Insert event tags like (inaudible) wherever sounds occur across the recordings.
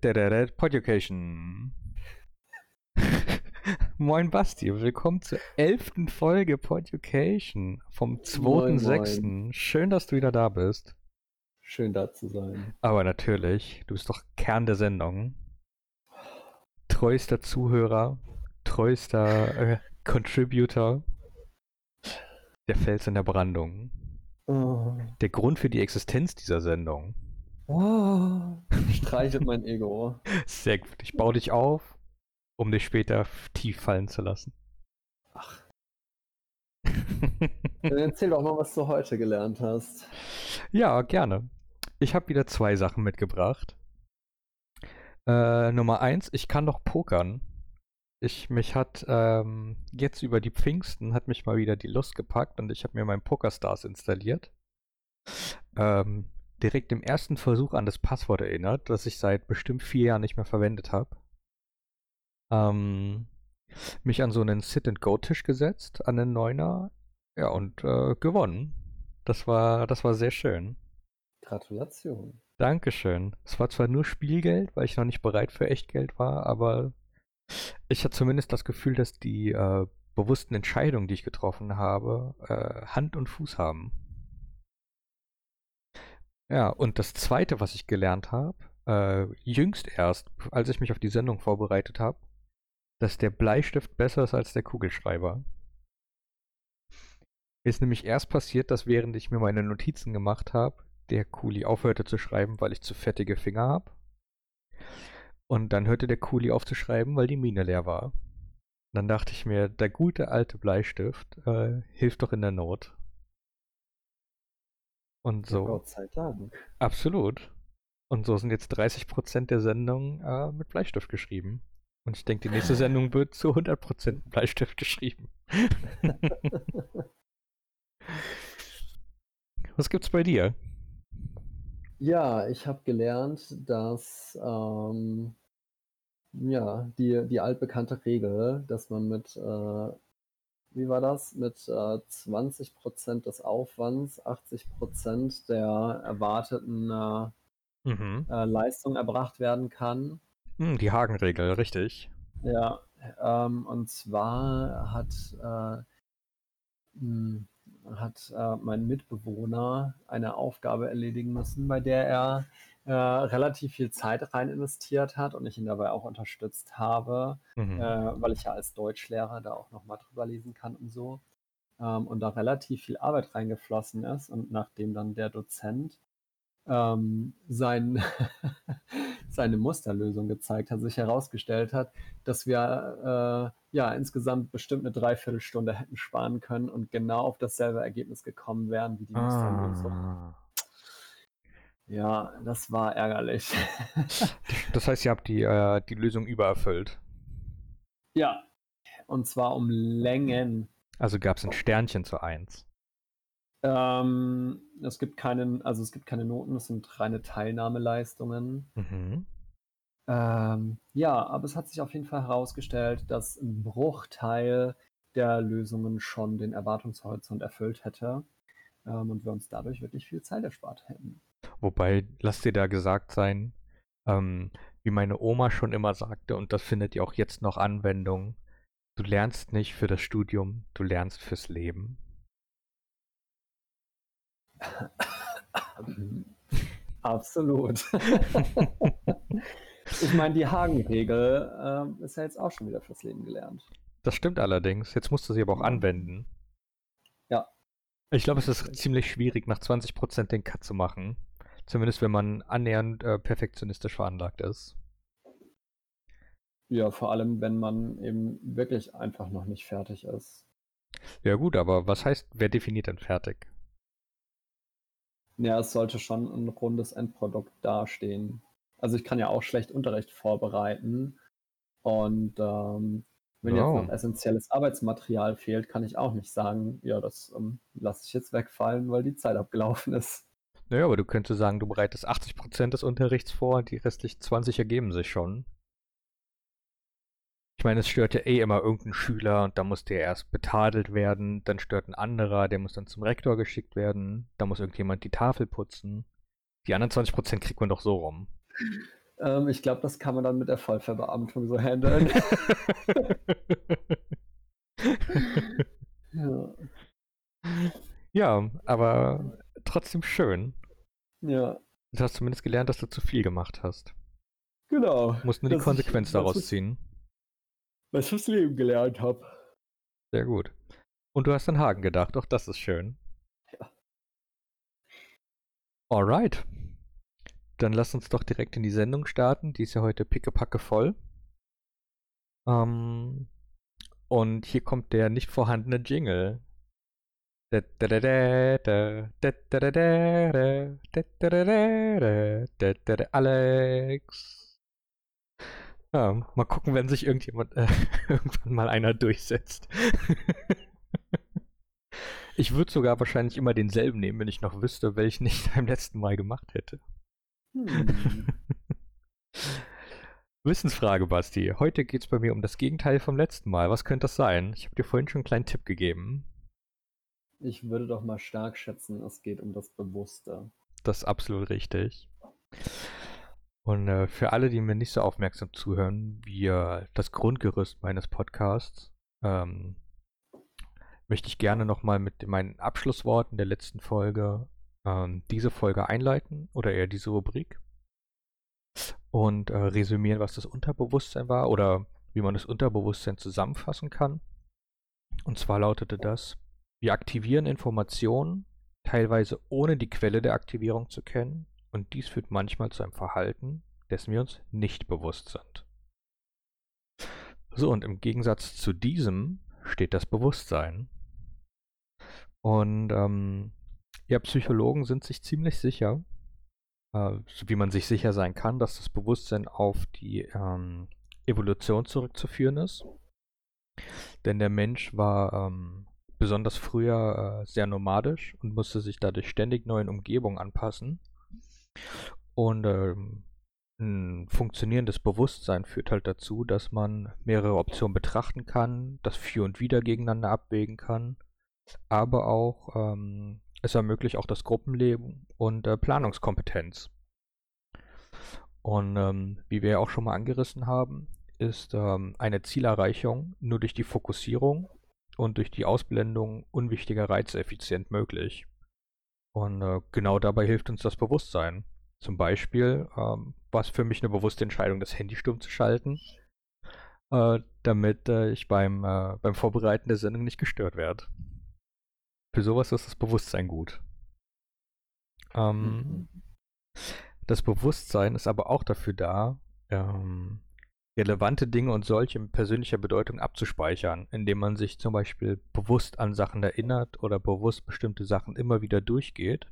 Poducation. (laughs) Moin Basti, willkommen zur elften Folge Poducation vom 2.6. Schön, dass du wieder da bist. Schön da zu sein. Aber natürlich, du bist doch Kern der Sendung. Treuester Zuhörer, treuester äh, Contributor. Der Fels in der Brandung. Oh. Der Grund für die Existenz dieser Sendung. Oh, (laughs) streichelt mein Ego. Sehr gut. Ich baue dich auf, um dich später tief fallen zu lassen. Ach. Dann erzähl doch mal, was du heute gelernt hast. Ja, gerne. Ich habe wieder zwei Sachen mitgebracht. Äh, Nummer eins, ich kann doch pokern. Ich, mich hat ähm, jetzt über die Pfingsten hat mich mal wieder die Lust gepackt und ich habe mir meinen PokerStars installiert. Ähm, direkt im ersten Versuch an das Passwort erinnert, das ich seit bestimmt vier Jahren nicht mehr verwendet habe. Ähm, mich an so einen Sit-and-Go-Tisch gesetzt, an den Neuner, ja, und äh, gewonnen. Das war, das war sehr schön. Gratulation. Dankeschön. Es war zwar nur Spielgeld, weil ich noch nicht bereit für Echtgeld war, aber ich hatte zumindest das Gefühl, dass die äh, bewussten Entscheidungen, die ich getroffen habe, äh, Hand und Fuß haben. Ja, und das Zweite, was ich gelernt habe, äh, jüngst erst, als ich mich auf die Sendung vorbereitet habe, dass der Bleistift besser ist als der Kugelschreiber. Ist nämlich erst passiert, dass während ich mir meine Notizen gemacht habe, der Kuli aufhörte zu schreiben, weil ich zu fettige Finger habe. Und dann hörte der Kuli auf zu schreiben, weil die Mine leer war. Dann dachte ich mir, der gute alte Bleistift äh, hilft doch in der Not. Und so. Gott sei Dank. Absolut. Und so sind jetzt 30% der Sendung äh, mit Bleistift geschrieben. Und ich denke, die nächste (laughs) Sendung wird zu 100% mit Bleistift geschrieben. (laughs) Was gibt's bei dir? Ja, ich habe gelernt, dass ähm, ja, die, die altbekannte Regel, dass man mit äh, wie war das, mit äh, 20% des Aufwands 80% der erwarteten äh, mhm. äh, Leistung erbracht werden kann. Hm, die Hagenregel, richtig. Ja, ähm, und zwar hat, äh, hm, hat äh, mein Mitbewohner eine Aufgabe erledigen müssen, bei der er äh, relativ viel Zeit rein investiert hat und ich ihn dabei auch unterstützt habe, mhm. äh, weil ich ja als Deutschlehrer da auch nochmal drüber lesen kann und so. Ähm, und da relativ viel Arbeit reingeflossen ist und nachdem dann der Dozent ähm, sein, (laughs) seine Musterlösung gezeigt hat, sich herausgestellt hat, dass wir äh, ja insgesamt bestimmt eine Dreiviertelstunde hätten sparen können und genau auf dasselbe Ergebnis gekommen wären wie die Musterlösung. Ah. Ja, das war ärgerlich. (laughs) das heißt, ihr habt die, äh, die Lösung übererfüllt. Ja, und zwar um Längen. Also gab es ein Sternchen zu 1. Ähm, es gibt keinen, also es gibt keine Noten, es sind reine Teilnahmeleistungen. Mhm. Ähm, ja, aber es hat sich auf jeden Fall herausgestellt, dass ein Bruchteil der Lösungen schon den Erwartungshorizont erfüllt hätte ähm, und wir uns dadurch wirklich viel Zeit erspart hätten. Wobei, lass dir da gesagt sein, ähm, wie meine Oma schon immer sagte, und das findet ja auch jetzt noch Anwendung, du lernst nicht für das Studium, du lernst fürs Leben. (laughs) Absolut. (laughs) ich meine, die Hagen-Regel äh, ist ja jetzt auch schon wieder fürs Leben gelernt. Das stimmt allerdings. Jetzt musst du sie aber auch anwenden. Ja. Ich glaube, es ist ziemlich schwierig, nach 20% den Cut zu machen. Zumindest wenn man annähernd äh, perfektionistisch veranlagt ist. Ja, vor allem, wenn man eben wirklich einfach noch nicht fertig ist. Ja gut, aber was heißt, wer definiert denn fertig? Ja, es sollte schon ein rundes Endprodukt dastehen. Also ich kann ja auch schlecht Unterricht vorbereiten und ähm, wenn oh. jetzt noch essentielles Arbeitsmaterial fehlt, kann ich auch nicht sagen, ja, das ähm, lasse ich jetzt wegfallen, weil die Zeit abgelaufen ist. Naja, aber du könntest sagen, du bereitest 80% des Unterrichts vor und die restlichen 20 ergeben sich schon. Ich meine, es stört ja eh immer irgendein Schüler und da muss der erst betadelt werden, dann stört ein anderer, der muss dann zum Rektor geschickt werden, da muss irgendjemand die Tafel putzen. Die anderen 20% kriegt man doch so rum. Ähm, ich glaube, das kann man dann mit der Vollverbeamtung so handeln. (laughs) ja. ja, aber trotzdem schön. Ja. Du hast zumindest gelernt, dass du zu viel gemacht hast. Genau. Du musst nur die Konsequenz ich, daraus ziehen. Was ich fürs Leben gelernt habe. Sehr gut. Und du hast an Hagen gedacht, auch das ist schön. Ja. Alright. Dann lass uns doch direkt in die Sendung starten. Die ist ja heute pickepacke voll. Ähm, und hier kommt der nicht vorhandene Jingle. Alex. Ja, mal gucken, wenn sich irgendjemand äh, irgendwann mal einer durchsetzt. ich würde sogar wahrscheinlich immer denselben nehmen, wenn ich noch wüsste, welchen ich beim letzten Mal gemacht hätte. Hm. Wissensfrage, Basti. Heute geht es bei mir um das Gegenteil vom letzten Mal. Was könnte das sein? Ich habe dir vorhin schon einen kleinen Tipp gegeben. Ich würde doch mal stark schätzen, es geht um das Bewusste. Das ist absolut richtig. Und äh, für alle, die mir nicht so aufmerksam zuhören, wie äh, das Grundgerüst meines Podcasts, ähm, möchte ich gerne nochmal mit meinen Abschlussworten der letzten Folge ähm, diese Folge einleiten oder eher diese Rubrik und äh, resümieren, was das Unterbewusstsein war oder wie man das Unterbewusstsein zusammenfassen kann. Und zwar lautete das, wir aktivieren Informationen, teilweise ohne die Quelle der Aktivierung zu kennen, und dies führt manchmal zu einem Verhalten, dessen wir uns nicht bewusst sind. So, und im Gegensatz zu diesem steht das Bewusstsein. Und ähm, ja, Psychologen sind sich ziemlich sicher, äh, wie man sich sicher sein kann, dass das Bewusstsein auf die ähm, Evolution zurückzuführen ist. Denn der Mensch war ähm, besonders früher äh, sehr nomadisch und musste sich dadurch ständig neuen Umgebungen anpassen. Und ähm, ein funktionierendes Bewusstsein führt halt dazu, dass man mehrere Optionen betrachten kann, das Für und Wider gegeneinander abwägen kann, aber auch ähm, es ermöglicht auch das Gruppenleben und äh, Planungskompetenz. Und ähm, wie wir ja auch schon mal angerissen haben, ist ähm, eine Zielerreichung nur durch die Fokussierung und durch die Ausblendung unwichtiger Reize effizient möglich. Und äh, genau dabei hilft uns das Bewusstsein. Zum Beispiel ähm, war es für mich eine bewusste Entscheidung, das Handy stumm zu schalten, äh, damit äh, ich beim, äh, beim Vorbereiten der Sendung nicht gestört werde. Für sowas ist das Bewusstsein gut. Ähm, mhm. Das Bewusstsein ist aber auch dafür da, ähm, relevante Dinge und solche mit persönlicher Bedeutung abzuspeichern, indem man sich zum Beispiel bewusst an Sachen erinnert oder bewusst bestimmte Sachen immer wieder durchgeht,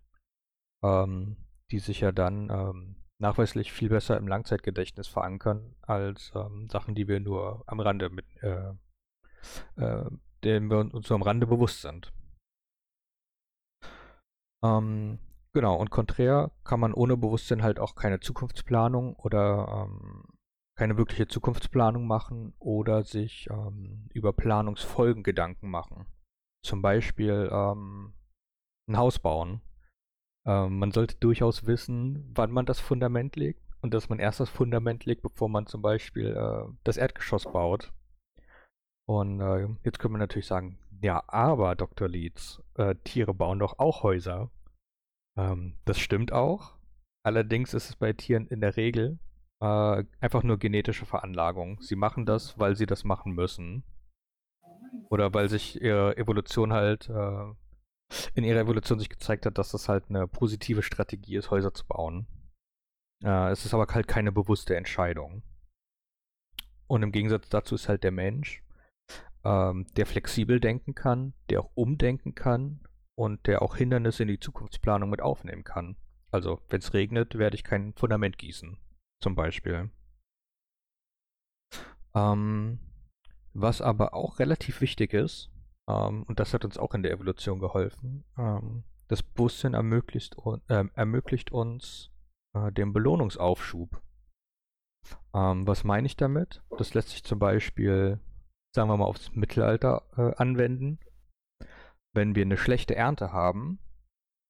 ähm, die sich ja dann ähm, nachweislich viel besser im Langzeitgedächtnis verankern als ähm, Sachen, die wir nur am Rande mit, äh, äh, denen wir uns nur am Rande bewusst sind. Ähm, genau, und konträr kann man ohne Bewusstsein halt auch keine Zukunftsplanung oder ähm, keine wirkliche Zukunftsplanung machen oder sich ähm, über Planungsfolgen Gedanken machen. Zum Beispiel ähm, ein Haus bauen. Ähm, man sollte durchaus wissen, wann man das Fundament legt und dass man erst das Fundament legt, bevor man zum Beispiel äh, das Erdgeschoss baut. Und äh, jetzt können wir natürlich sagen, ja, aber Dr. Leeds, äh, Tiere bauen doch auch Häuser. Ähm, das stimmt auch. Allerdings ist es bei Tieren in der Regel äh, einfach nur genetische Veranlagung. Sie machen das, weil sie das machen müssen. Oder weil sich ihre Evolution halt äh, in ihrer Evolution sich gezeigt hat, dass das halt eine positive Strategie ist, Häuser zu bauen. Äh, es ist aber halt keine bewusste Entscheidung. Und im Gegensatz dazu ist halt der Mensch, ähm, der flexibel denken kann, der auch umdenken kann und der auch Hindernisse in die Zukunftsplanung mit aufnehmen kann. Also, wenn es regnet, werde ich kein Fundament gießen zum Beispiel. Ähm, was aber auch relativ wichtig ist, ähm, und das hat uns auch in der Evolution geholfen, ähm, das Bewusstsein ermöglicht, äh, ermöglicht uns äh, den Belohnungsaufschub. Ähm, was meine ich damit? Das lässt sich zum Beispiel, sagen wir mal, aufs Mittelalter äh, anwenden. Wenn wir eine schlechte Ernte haben,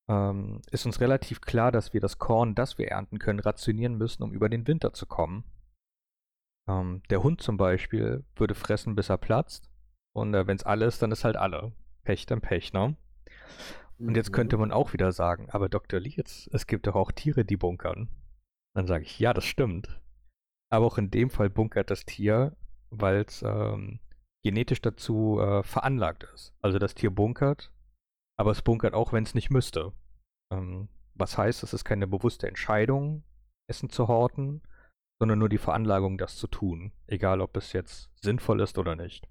ähm, ist uns relativ klar, dass wir das Korn, das wir ernten können, rationieren müssen, um über den Winter zu kommen. Ähm, der Hund zum Beispiel würde fressen, bis er platzt. Und äh, wenn es alle ist, dann ist halt alle. Pech, dann Pech, ne? Und jetzt könnte mhm. man auch wieder sagen, aber Dr. Lietz, es gibt doch auch Tiere, die bunkern. Dann sage ich, ja, das stimmt. Aber auch in dem Fall bunkert das Tier, weil es ähm, genetisch dazu äh, veranlagt ist. Also das Tier bunkert, aber es bunkert auch, wenn es nicht müsste. Ähm, was heißt, es ist keine bewusste Entscheidung, Essen zu horten, sondern nur die Veranlagung, das zu tun. Egal, ob es jetzt sinnvoll ist oder nicht.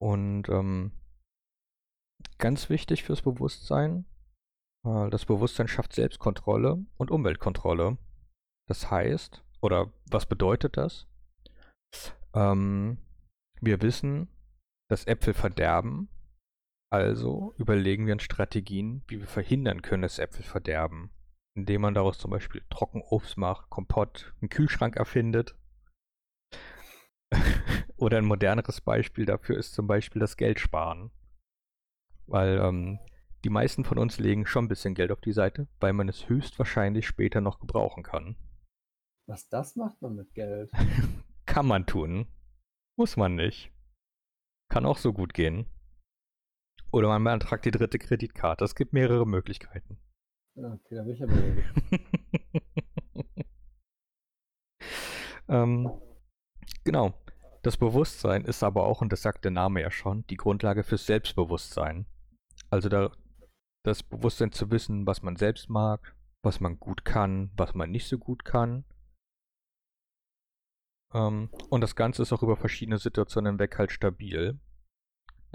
Und ähm, ganz wichtig fürs Bewusstsein, äh, das Bewusstsein schafft Selbstkontrolle und Umweltkontrolle. Das heißt, oder was bedeutet das? Ähm, wir wissen, dass Äpfel verderben, also überlegen wir uns Strategien, wie wir verhindern können, dass Äpfel verderben. Indem man daraus zum Beispiel Trockenobst macht, Kompott, einen Kühlschrank erfindet. (laughs) Oder ein moderneres Beispiel dafür ist zum Beispiel das Geld sparen. Weil ähm, die meisten von uns legen schon ein bisschen Geld auf die Seite, weil man es höchstwahrscheinlich später noch gebrauchen kann. Was das macht man mit Geld? (laughs) kann man tun. Muss man nicht. Kann auch so gut gehen. Oder man beantragt die dritte Kreditkarte. Es gibt mehrere Möglichkeiten. Okay, da bin ich aber (laughs) ähm, Genau. Das Bewusstsein ist aber auch, und das sagt der Name ja schon, die Grundlage fürs Selbstbewusstsein. Also da, das Bewusstsein zu wissen, was man selbst mag, was man gut kann, was man nicht so gut kann. Ähm, und das Ganze ist auch über verschiedene Situationen hinweg halt stabil.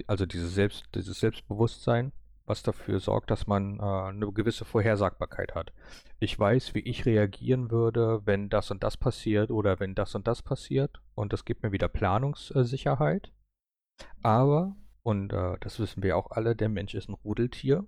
Also dieses, Selbst, dieses Selbstbewusstsein, was dafür sorgt, dass man äh, eine gewisse Vorhersagbarkeit hat. Ich weiß, wie ich reagieren würde, wenn das und das passiert oder wenn das und das passiert. Und das gibt mir wieder Planungssicherheit. Aber und äh, das wissen wir auch alle, der Mensch ist ein Rudeltier.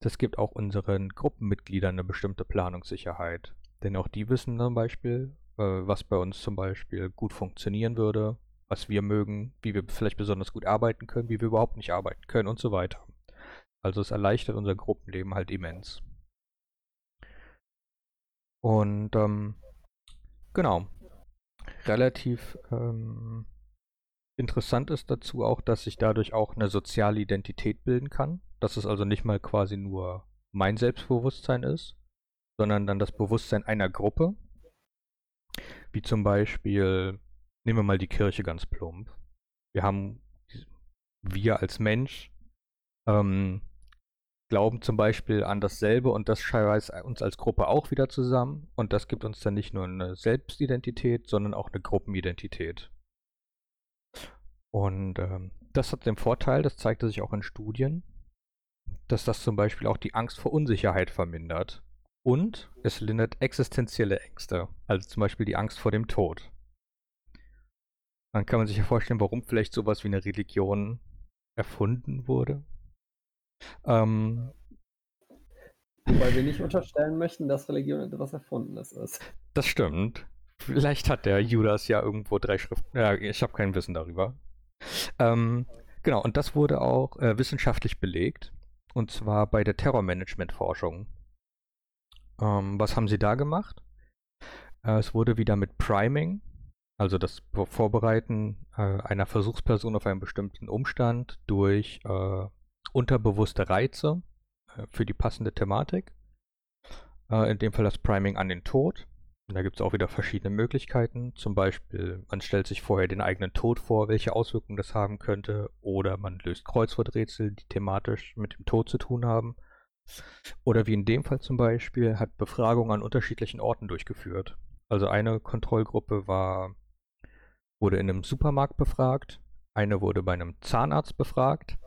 Das gibt auch unseren Gruppenmitgliedern eine bestimmte Planungssicherheit. Denn auch die wissen zum Beispiel, was bei uns zum Beispiel gut funktionieren würde, was wir mögen, wie wir vielleicht besonders gut arbeiten können, wie wir überhaupt nicht arbeiten können und so weiter. Also es erleichtert unser Gruppenleben halt immens. Und ähm, genau, relativ ähm, Interessant ist dazu auch, dass sich dadurch auch eine soziale Identität bilden kann. Dass es also nicht mal quasi nur mein Selbstbewusstsein ist, sondern dann das Bewusstsein einer Gruppe. Wie zum Beispiel, nehmen wir mal die Kirche ganz plump. Wir haben, wir als Mensch ähm, glauben zum Beispiel an dasselbe und das scheißt uns als Gruppe auch wieder zusammen. Und das gibt uns dann nicht nur eine Selbstidentität, sondern auch eine Gruppenidentität. Und ähm, das hat den Vorteil, das zeigte sich auch in Studien, dass das zum Beispiel auch die Angst vor Unsicherheit vermindert. Und es lindert existenzielle Ängste, also zum Beispiel die Angst vor dem Tod. Dann kann man sich ja vorstellen, warum vielleicht sowas wie eine Religion erfunden wurde. Ähm, Wobei wir nicht unterstellen möchten, dass Religion etwas Erfundenes ist. Das stimmt. Vielleicht hat der Judas ja irgendwo drei Schriften. Ja, ich habe kein Wissen darüber. Ähm, genau, und das wurde auch äh, wissenschaftlich belegt. Und zwar bei der Terrormanagement-Forschung. Ähm, was haben sie da gemacht? Äh, es wurde wieder mit Priming, also das Vorbereiten äh, einer Versuchsperson auf einen bestimmten Umstand durch äh, unterbewusste Reize äh, für die passende Thematik. Äh, in dem Fall das Priming an den Tod und da gibt es auch wieder verschiedene Möglichkeiten. Zum Beispiel, man stellt sich vorher den eigenen Tod vor, welche Auswirkungen das haben könnte. Oder man löst Kreuzworträtsel, die thematisch mit dem Tod zu tun haben. Oder wie in dem Fall zum Beispiel, hat Befragungen an unterschiedlichen Orten durchgeführt. Also eine Kontrollgruppe war, wurde in einem Supermarkt befragt, eine wurde bei einem Zahnarzt befragt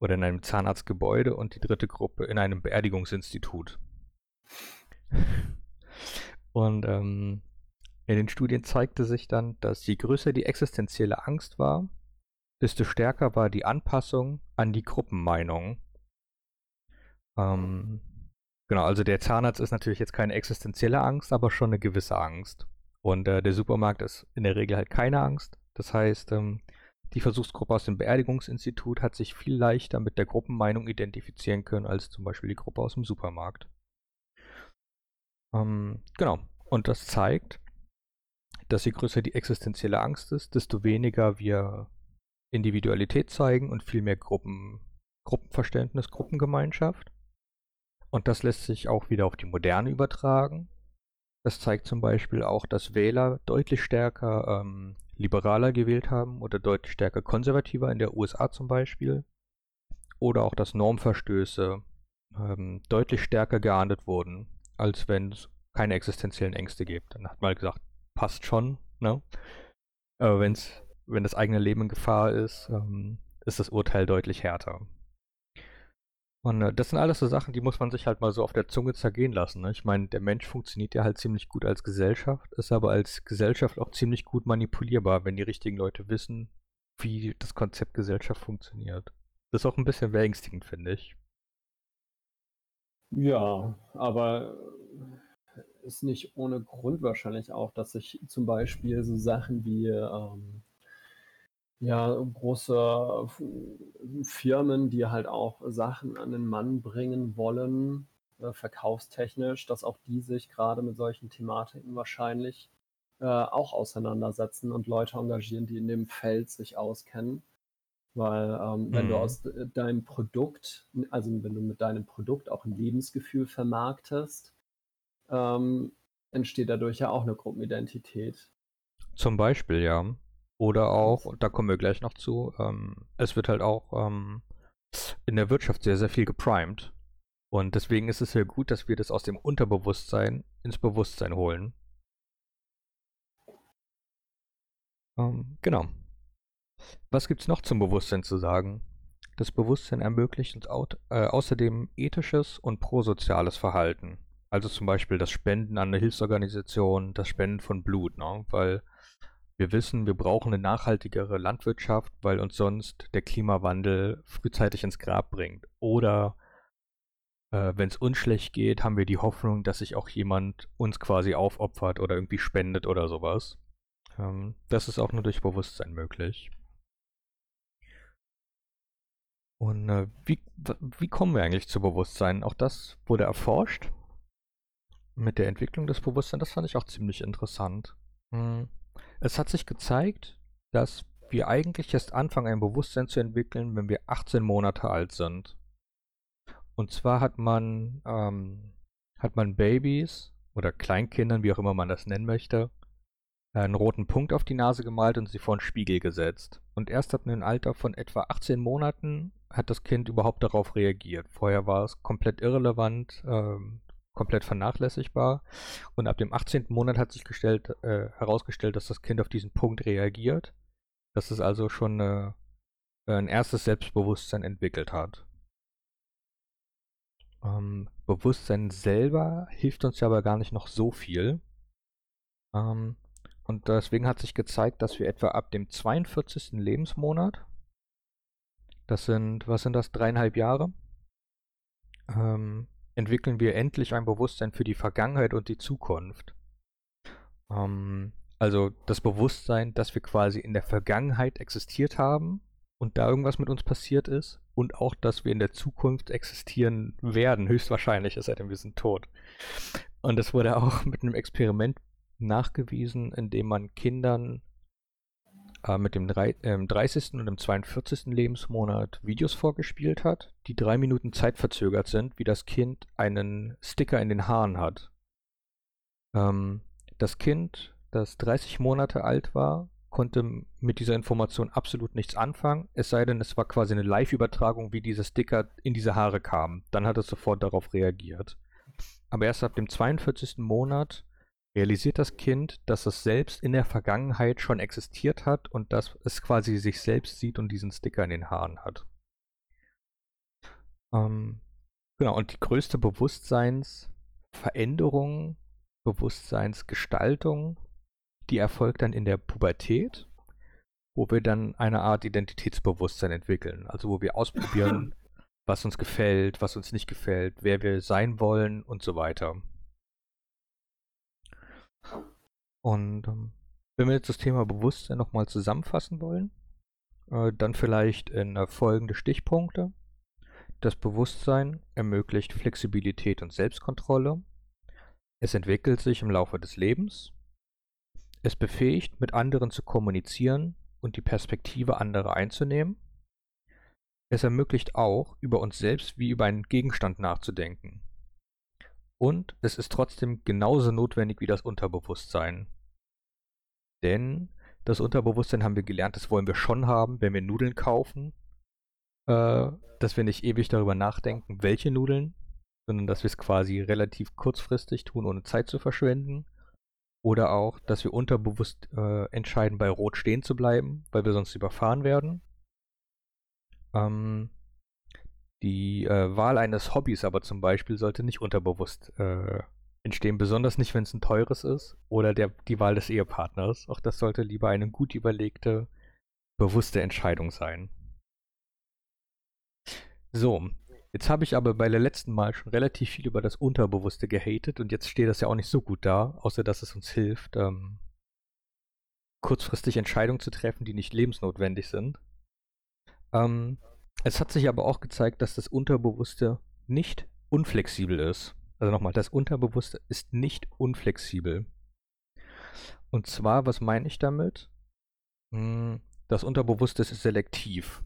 oder in einem Zahnarztgebäude und die dritte Gruppe in einem Beerdigungsinstitut. (laughs) Und ähm, in den Studien zeigte sich dann, dass je größer die existenzielle Angst war, desto stärker war die Anpassung an die Gruppenmeinung. Ähm, genau, also der Zahnarzt ist natürlich jetzt keine existenzielle Angst, aber schon eine gewisse Angst. Und äh, der Supermarkt ist in der Regel halt keine Angst. Das heißt, ähm, die Versuchsgruppe aus dem Beerdigungsinstitut hat sich viel leichter mit der Gruppenmeinung identifizieren können als zum Beispiel die Gruppe aus dem Supermarkt. Ähm, genau. Und das zeigt, dass je größer die existenzielle Angst ist, desto weniger wir Individualität zeigen und viel mehr Gruppen, Gruppenverständnis, Gruppengemeinschaft. Und das lässt sich auch wieder auf die Moderne übertragen. Das zeigt zum Beispiel auch, dass Wähler deutlich stärker ähm, liberaler gewählt haben oder deutlich stärker konservativer in der USA zum Beispiel. Oder auch, dass Normverstöße ähm, deutlich stärker geahndet wurden, als wenn es keine existenziellen Ängste gibt. Dann hat man gesagt, passt schon, ne? Aber wenn's, wenn das eigene Leben in Gefahr ist, ähm, ist das Urteil deutlich härter. Und äh, das sind alles so Sachen, die muss man sich halt mal so auf der Zunge zergehen lassen. Ne? Ich meine, der Mensch funktioniert ja halt ziemlich gut als Gesellschaft, ist aber als Gesellschaft auch ziemlich gut manipulierbar, wenn die richtigen Leute wissen, wie das Konzept Gesellschaft funktioniert. Das ist auch ein bisschen beängstigend, finde ich. Ja, aber ist nicht ohne Grund wahrscheinlich auch, dass sich zum Beispiel so Sachen wie ähm, ja, große Firmen, die halt auch Sachen an den Mann bringen wollen, äh, verkaufstechnisch, dass auch die sich gerade mit solchen Thematiken wahrscheinlich äh, auch auseinandersetzen und Leute engagieren, die in dem Feld sich auskennen. Weil ähm, wenn du mhm. aus deinem Produkt, also wenn du mit deinem Produkt auch ein Lebensgefühl vermarktest, ähm, entsteht dadurch ja auch eine Gruppenidentität. Zum Beispiel, ja. Oder auch, und da kommen wir gleich noch zu, ähm, es wird halt auch ähm, in der Wirtschaft sehr, sehr viel geprimed. Und deswegen ist es sehr gut, dass wir das aus dem Unterbewusstsein ins Bewusstsein holen. Ähm, genau. Was gibt es noch zum Bewusstsein zu sagen? Das Bewusstsein ermöglicht uns au äh, außerdem ethisches und prosoziales Verhalten. Also zum Beispiel das Spenden an eine Hilfsorganisation, das Spenden von Blut, ne? weil wir wissen, wir brauchen eine nachhaltigere Landwirtschaft, weil uns sonst der Klimawandel frühzeitig ins Grab bringt. Oder äh, wenn es uns schlecht geht, haben wir die Hoffnung, dass sich auch jemand uns quasi aufopfert oder irgendwie spendet oder sowas. Ähm, das ist auch nur durch Bewusstsein möglich. Und äh, wie, wie kommen wir eigentlich zu Bewusstsein? Auch das wurde erforscht mit der Entwicklung des Bewusstseins. Das fand ich auch ziemlich interessant. Hm. Es hat sich gezeigt, dass wir eigentlich erst anfangen, ein Bewusstsein zu entwickeln, wenn wir 18 Monate alt sind. Und zwar hat man, ähm, hat man Babys oder Kleinkindern, wie auch immer man das nennen möchte, einen roten Punkt auf die Nase gemalt und sie vor einen Spiegel gesetzt. Und erst ab einem Alter von etwa 18 Monaten hat das Kind überhaupt darauf reagiert. Vorher war es komplett irrelevant, ähm, komplett vernachlässigbar. Und ab dem 18. Monat hat sich gestellt, äh, herausgestellt, dass das Kind auf diesen Punkt reagiert. Dass es also schon äh, ein erstes Selbstbewusstsein entwickelt hat. Ähm, Bewusstsein selber hilft uns ja aber gar nicht noch so viel. Ähm, und deswegen hat sich gezeigt, dass wir etwa ab dem 42. Lebensmonat, das sind, was sind das, dreieinhalb Jahre, ähm, entwickeln wir endlich ein Bewusstsein für die Vergangenheit und die Zukunft. Ähm, also das Bewusstsein, dass wir quasi in der Vergangenheit existiert haben und da irgendwas mit uns passiert ist und auch, dass wir in der Zukunft existieren werden, höchstwahrscheinlich, es sei denn, wir sind tot. Und das wurde auch mit einem Experiment nachgewiesen, in dem man Kindern äh, mit dem drei, äh, 30. und dem 42. Lebensmonat Videos vorgespielt hat, die drei Minuten Zeit verzögert sind, wie das Kind einen Sticker in den Haaren hat. Ähm, das Kind, das 30 Monate alt war, konnte mit dieser Information absolut nichts anfangen, es sei denn, es war quasi eine Live-Übertragung, wie dieser Sticker in diese Haare kam. Dann hat es sofort darauf reagiert. Aber erst ab dem 42. Monat realisiert das Kind, dass es selbst in der Vergangenheit schon existiert hat und dass es quasi sich selbst sieht und diesen Sticker in den Haaren hat. Ähm, genau, und die größte Bewusstseinsveränderung, Bewusstseinsgestaltung, die erfolgt dann in der Pubertät, wo wir dann eine Art Identitätsbewusstsein entwickeln. Also wo wir ausprobieren, (laughs) was uns gefällt, was uns nicht gefällt, wer wir sein wollen und so weiter. Und ähm, wenn wir jetzt das Thema Bewusstsein nochmal zusammenfassen wollen, Äh, dann vielleicht in äh, folgende Stichpunkte. Das Bewusstsein ermöglicht Flexibilität und Selbstkontrolle. Es entwickelt sich im Laufe des Lebens. Es befähigt, mit anderen zu kommunizieren und die Perspektive anderer einzunehmen. Es ermöglicht auch, über uns selbst wie über einen Gegenstand nachzudenken. Und es ist trotzdem genauso notwendig wie das Unterbewusstsein. Denn das Unterbewusstsein haben wir gelernt, das wollen wir schon haben, wenn wir Nudeln kaufen. Äh, dass wir nicht ewig darüber nachdenken, welche Nudeln, sondern dass wir es quasi relativ kurzfristig tun, ohne Zeit zu verschwenden. Oder auch, dass wir unterbewusst äh, entscheiden, bei Rot stehen zu bleiben, weil wir sonst überfahren werden. Ähm, die äh, Wahl eines Hobbys aber zum Beispiel sollte nicht unterbewusst äh, entstehen, besonders nicht, wenn es ein teures ist oder der, die Wahl des Ehepartners. Auch das sollte lieber eine gut überlegte, bewusste Entscheidung sein. So, jetzt habe ich aber bei der letzten Mal schon relativ viel über das Unterbewusste gehatet und jetzt steht das ja auch nicht so gut da, außer dass es uns hilft, ähm, kurzfristig Entscheidungen zu treffen, die nicht lebensnotwendig sind. Ähm, es hat sich aber auch gezeigt, dass das Unterbewusste nicht unflexibel ist. Also nochmal, das Unterbewusste ist nicht unflexibel. Und zwar, was meine ich damit? Hm, das Unterbewusste ist selektiv.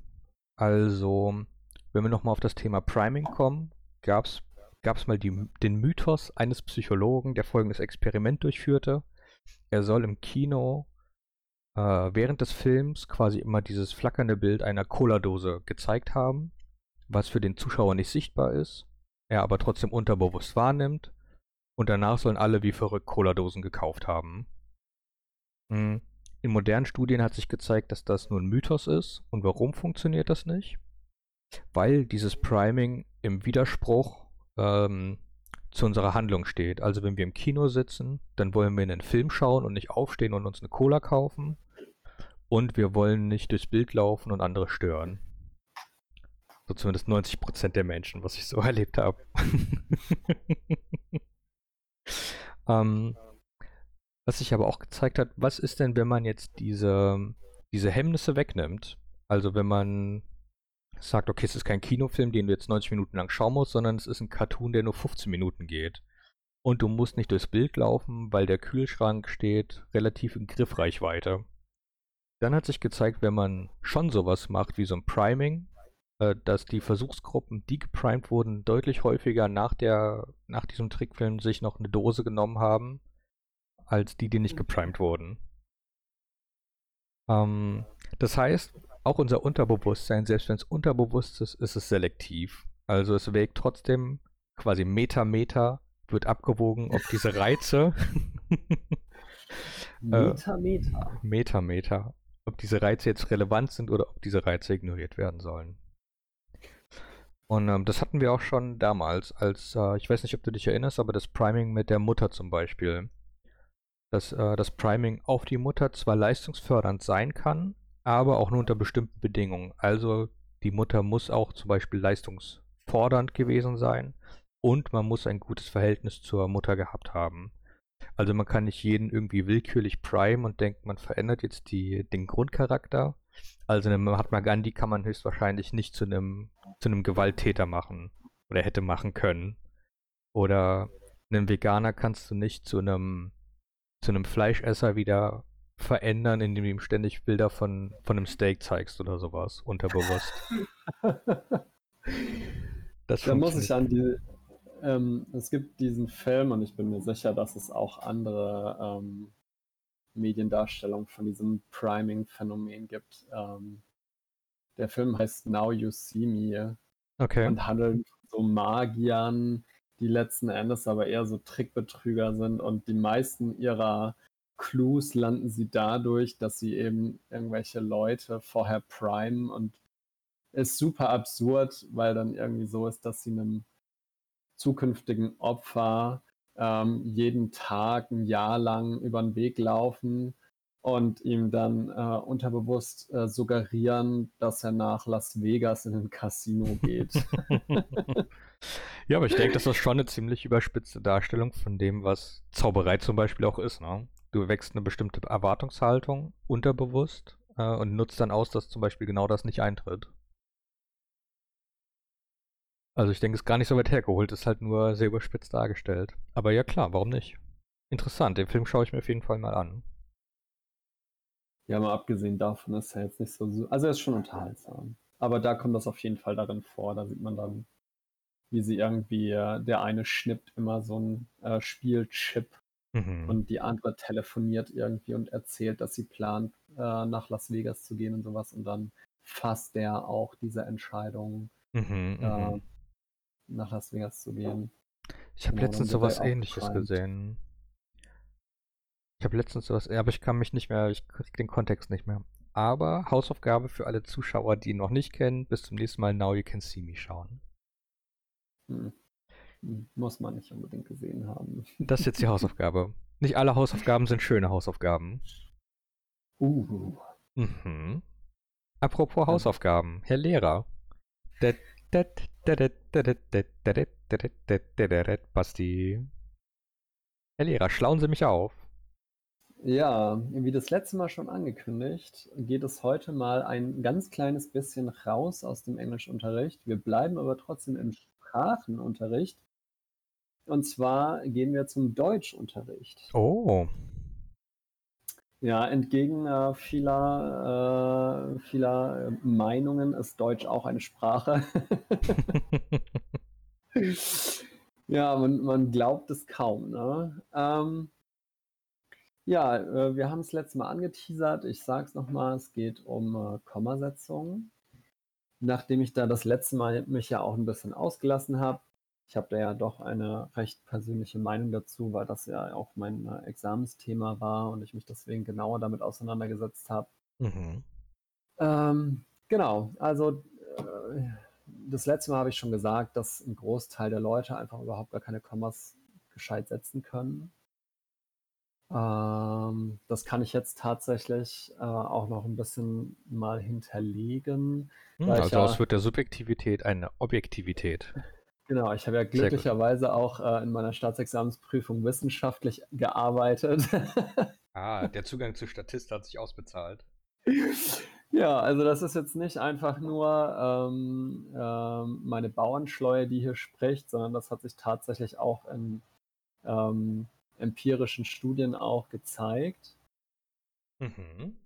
Also, wenn wir nochmal auf das Thema Priming kommen, gab es mal die, den Mythos eines Psychologen, der folgendes Experiment durchführte. Er soll im Kino äh, während des Films quasi immer dieses flackernde Bild einer Cola-Dose gezeigt haben, was für den Zuschauer nicht sichtbar ist, er aber trotzdem unterbewusst wahrnimmt. Und danach sollen alle wie verrückt Cola-Dosen gekauft haben. Mhm. In modernen Studien hat sich gezeigt, dass das nur ein Mythos ist. Und warum funktioniert das nicht? Weil dieses Priming im Widerspruch ähm, zu unserer Handlung steht. Also wenn wir im Kino sitzen, dann wollen wir einen Film schauen und nicht aufstehen und uns eine Cola kaufen. Und wir wollen nicht durchs Bild laufen und andere stören. So zumindest 90% der Menschen, was ich so (laughs) erlebt habe. (laughs) ähm, was sich aber auch gezeigt hat, was ist denn, wenn man jetzt diese, diese Hemmnisse wegnimmt? Also wenn man sagt, okay, es ist kein Kinofilm, den du jetzt 90 Minuten lang schauen musst, sondern es ist ein Cartoon, der nur 15 Minuten geht. Und du musst nicht durchs Bild laufen, weil der Kühlschrank steht relativ in Griffreichweite. Dann hat sich gezeigt, wenn man schon sowas macht wie so ein Priming, äh, dass die Versuchsgruppen, die geprimed wurden, deutlich häufiger nach, der, nach diesem Trickfilm sich noch eine Dose genommen haben, als die, die nicht geprimed wurden. Ähm, das heißt, auch unser Unterbewusstsein, selbst wenn es unterbewusst ist, ist es selektiv. Also es wägt trotzdem quasi Meter, Meter, wird abgewogen, ob diese Reize. (laughs) Meter, Meter. Meter, Meter. Ob diese Reize jetzt relevant sind oder ob diese Reize ignoriert werden sollen. Und ähm, das hatten wir auch schon damals, als, äh, ich weiß nicht, ob du dich erinnerst, aber das Priming mit der Mutter zum Beispiel. Dass äh, das Priming auf die Mutter zwar leistungsfördernd sein kann, aber auch nur unter bestimmten Bedingungen. Also die Mutter muss auch zum Beispiel leistungsfordernd gewesen sein und man muss ein gutes Verhältnis zur Mutter gehabt haben. Also man kann nicht jeden irgendwie willkürlich prime und denkt, man verändert jetzt die, den Grundcharakter, also eine Mahatma Gandhi kann man höchstwahrscheinlich nicht zu einem, zu einem Gewalttäter machen oder hätte machen können. Oder einen Veganer kannst du nicht zu einem, zu einem Fleischesser wieder verändern, indem du ihm ständig Bilder von, von einem Steak zeigst oder sowas, unterbewusst. (laughs) das da muss ich an die, ähm, es gibt diesen Film und ich bin mir sicher, dass es auch andere ähm, Mediendarstellung von diesem Priming-Phänomen gibt. Ähm, der Film heißt Now You See Me okay. und handelt so Magiern, die letzten Endes aber eher so Trickbetrüger sind und die meisten ihrer Clues landen sie dadurch, dass sie eben irgendwelche Leute vorher primen und ist super absurd, weil dann irgendwie so ist, dass sie einem zukünftigen Opfer ähm, jeden Tag ein Jahr lang über den Weg laufen und ihm dann äh, unterbewusst äh, suggerieren, dass er nach Las Vegas in ein Casino geht. (laughs) (laughs) ja, aber ich denke, das ist schon eine ziemlich überspitzte Darstellung von dem, was Zauberei zum Beispiel auch ist. Ne? Du wächst eine bestimmte Erwartungshaltung unterbewusst äh, und nutzt dann aus, dass zum Beispiel genau das nicht eintritt. Also ich denke, es ist gar nicht so weit hergeholt, ist halt nur sehr überspitzt dargestellt. Aber ja klar, warum nicht? Interessant, den Film schaue ich mir auf jeden Fall mal an. Ja, mal abgesehen davon ist er jetzt nicht so, also er ist schon unterhaltsam. Aber da kommt das auf jeden Fall darin vor, da sieht man dann, wie sie irgendwie, äh, der eine schnippt immer so ein äh, Spielchip mhm. und die andere telefoniert irgendwie und erzählt, dass sie plant, äh, nach Las Vegas zu gehen und sowas und dann fasst der auch diese Entscheidung. Mhm, äh, nach Las Vegas zu gehen. Ich habe genau, letztens sowas ähnliches gesehen. Ich habe letztens sowas, aber ich kann mich nicht mehr, ich krieg den Kontext nicht mehr. Aber Hausaufgabe für alle Zuschauer, die ihn noch nicht kennen, bis zum nächsten Mal Now You Can See Me schauen. Hm. hm. Muss man nicht unbedingt gesehen haben. Das ist jetzt die Hausaufgabe. Nicht alle Hausaufgaben sind schöne Hausaufgaben. Uh. Mhm. Apropos Hausaufgaben, Herr Lehrer. Der Basti. Herr Lehrer, schlauen Sie mich auf. Ja, wie das letzte Mal schon angekündigt, geht es heute mal ein ganz kleines bisschen raus aus dem Englischunterricht. Wir bleiben aber trotzdem im Sprachenunterricht. Und zwar gehen wir zum Deutschunterricht. Oh. Ja, entgegen äh, vieler, äh, vieler Meinungen ist Deutsch auch eine Sprache. (laughs) ja, man, man glaubt es kaum. Ne? Ähm, ja, äh, wir haben es letztes Mal angeteasert. Ich sage es nochmal, es geht um äh, Kommasetzungen. Nachdem ich da das letzte Mal mich ja auch ein bisschen ausgelassen habe, ich habe da ja doch eine recht persönliche Meinung dazu, weil das ja auch mein äh, Examensthema war und ich mich deswegen genauer damit auseinandergesetzt habe. Mhm. Ähm, genau, also äh, das letzte Mal habe ich schon gesagt, dass ein Großteil der Leute einfach überhaupt gar keine Kommas gescheit setzen können. Ähm, das kann ich jetzt tatsächlich äh, auch noch ein bisschen mal hinterlegen. Hm, also ja, aus wird der Subjektivität eine Objektivität. Genau, ich habe ja glücklicherweise auch äh, in meiner Staatsexamensprüfung wissenschaftlich gearbeitet. (laughs) ah, der Zugang zu Statist hat sich ausbezahlt. Ja, also das ist jetzt nicht einfach nur ähm, ähm, meine Bauernschleue, die hier spricht, sondern das hat sich tatsächlich auch in ähm, empirischen Studien auch gezeigt. Mhm.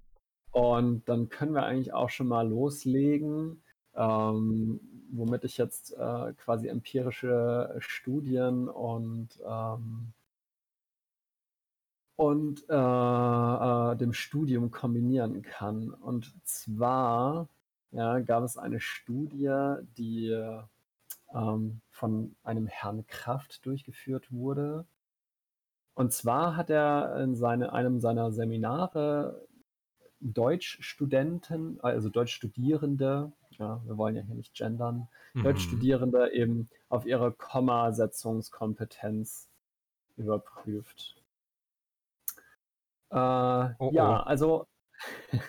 Und dann können wir eigentlich auch schon mal loslegen ähm, womit ich jetzt äh, quasi empirische Studien und ähm, und äh, äh, dem Studium kombinieren kann. Und zwar ja, gab es eine Studie, die ähm, von einem Herrn Kraft durchgeführt wurde. Und zwar hat er in seine, einem seiner Seminare Deutschstudenten, also Deutschstudierende ja, wir wollen ja hier nicht gendern, mhm. Deutschstudierende eben auf ihre Kommasetzungskompetenz überprüft. Äh, oh, ja, oh. also, (laughs)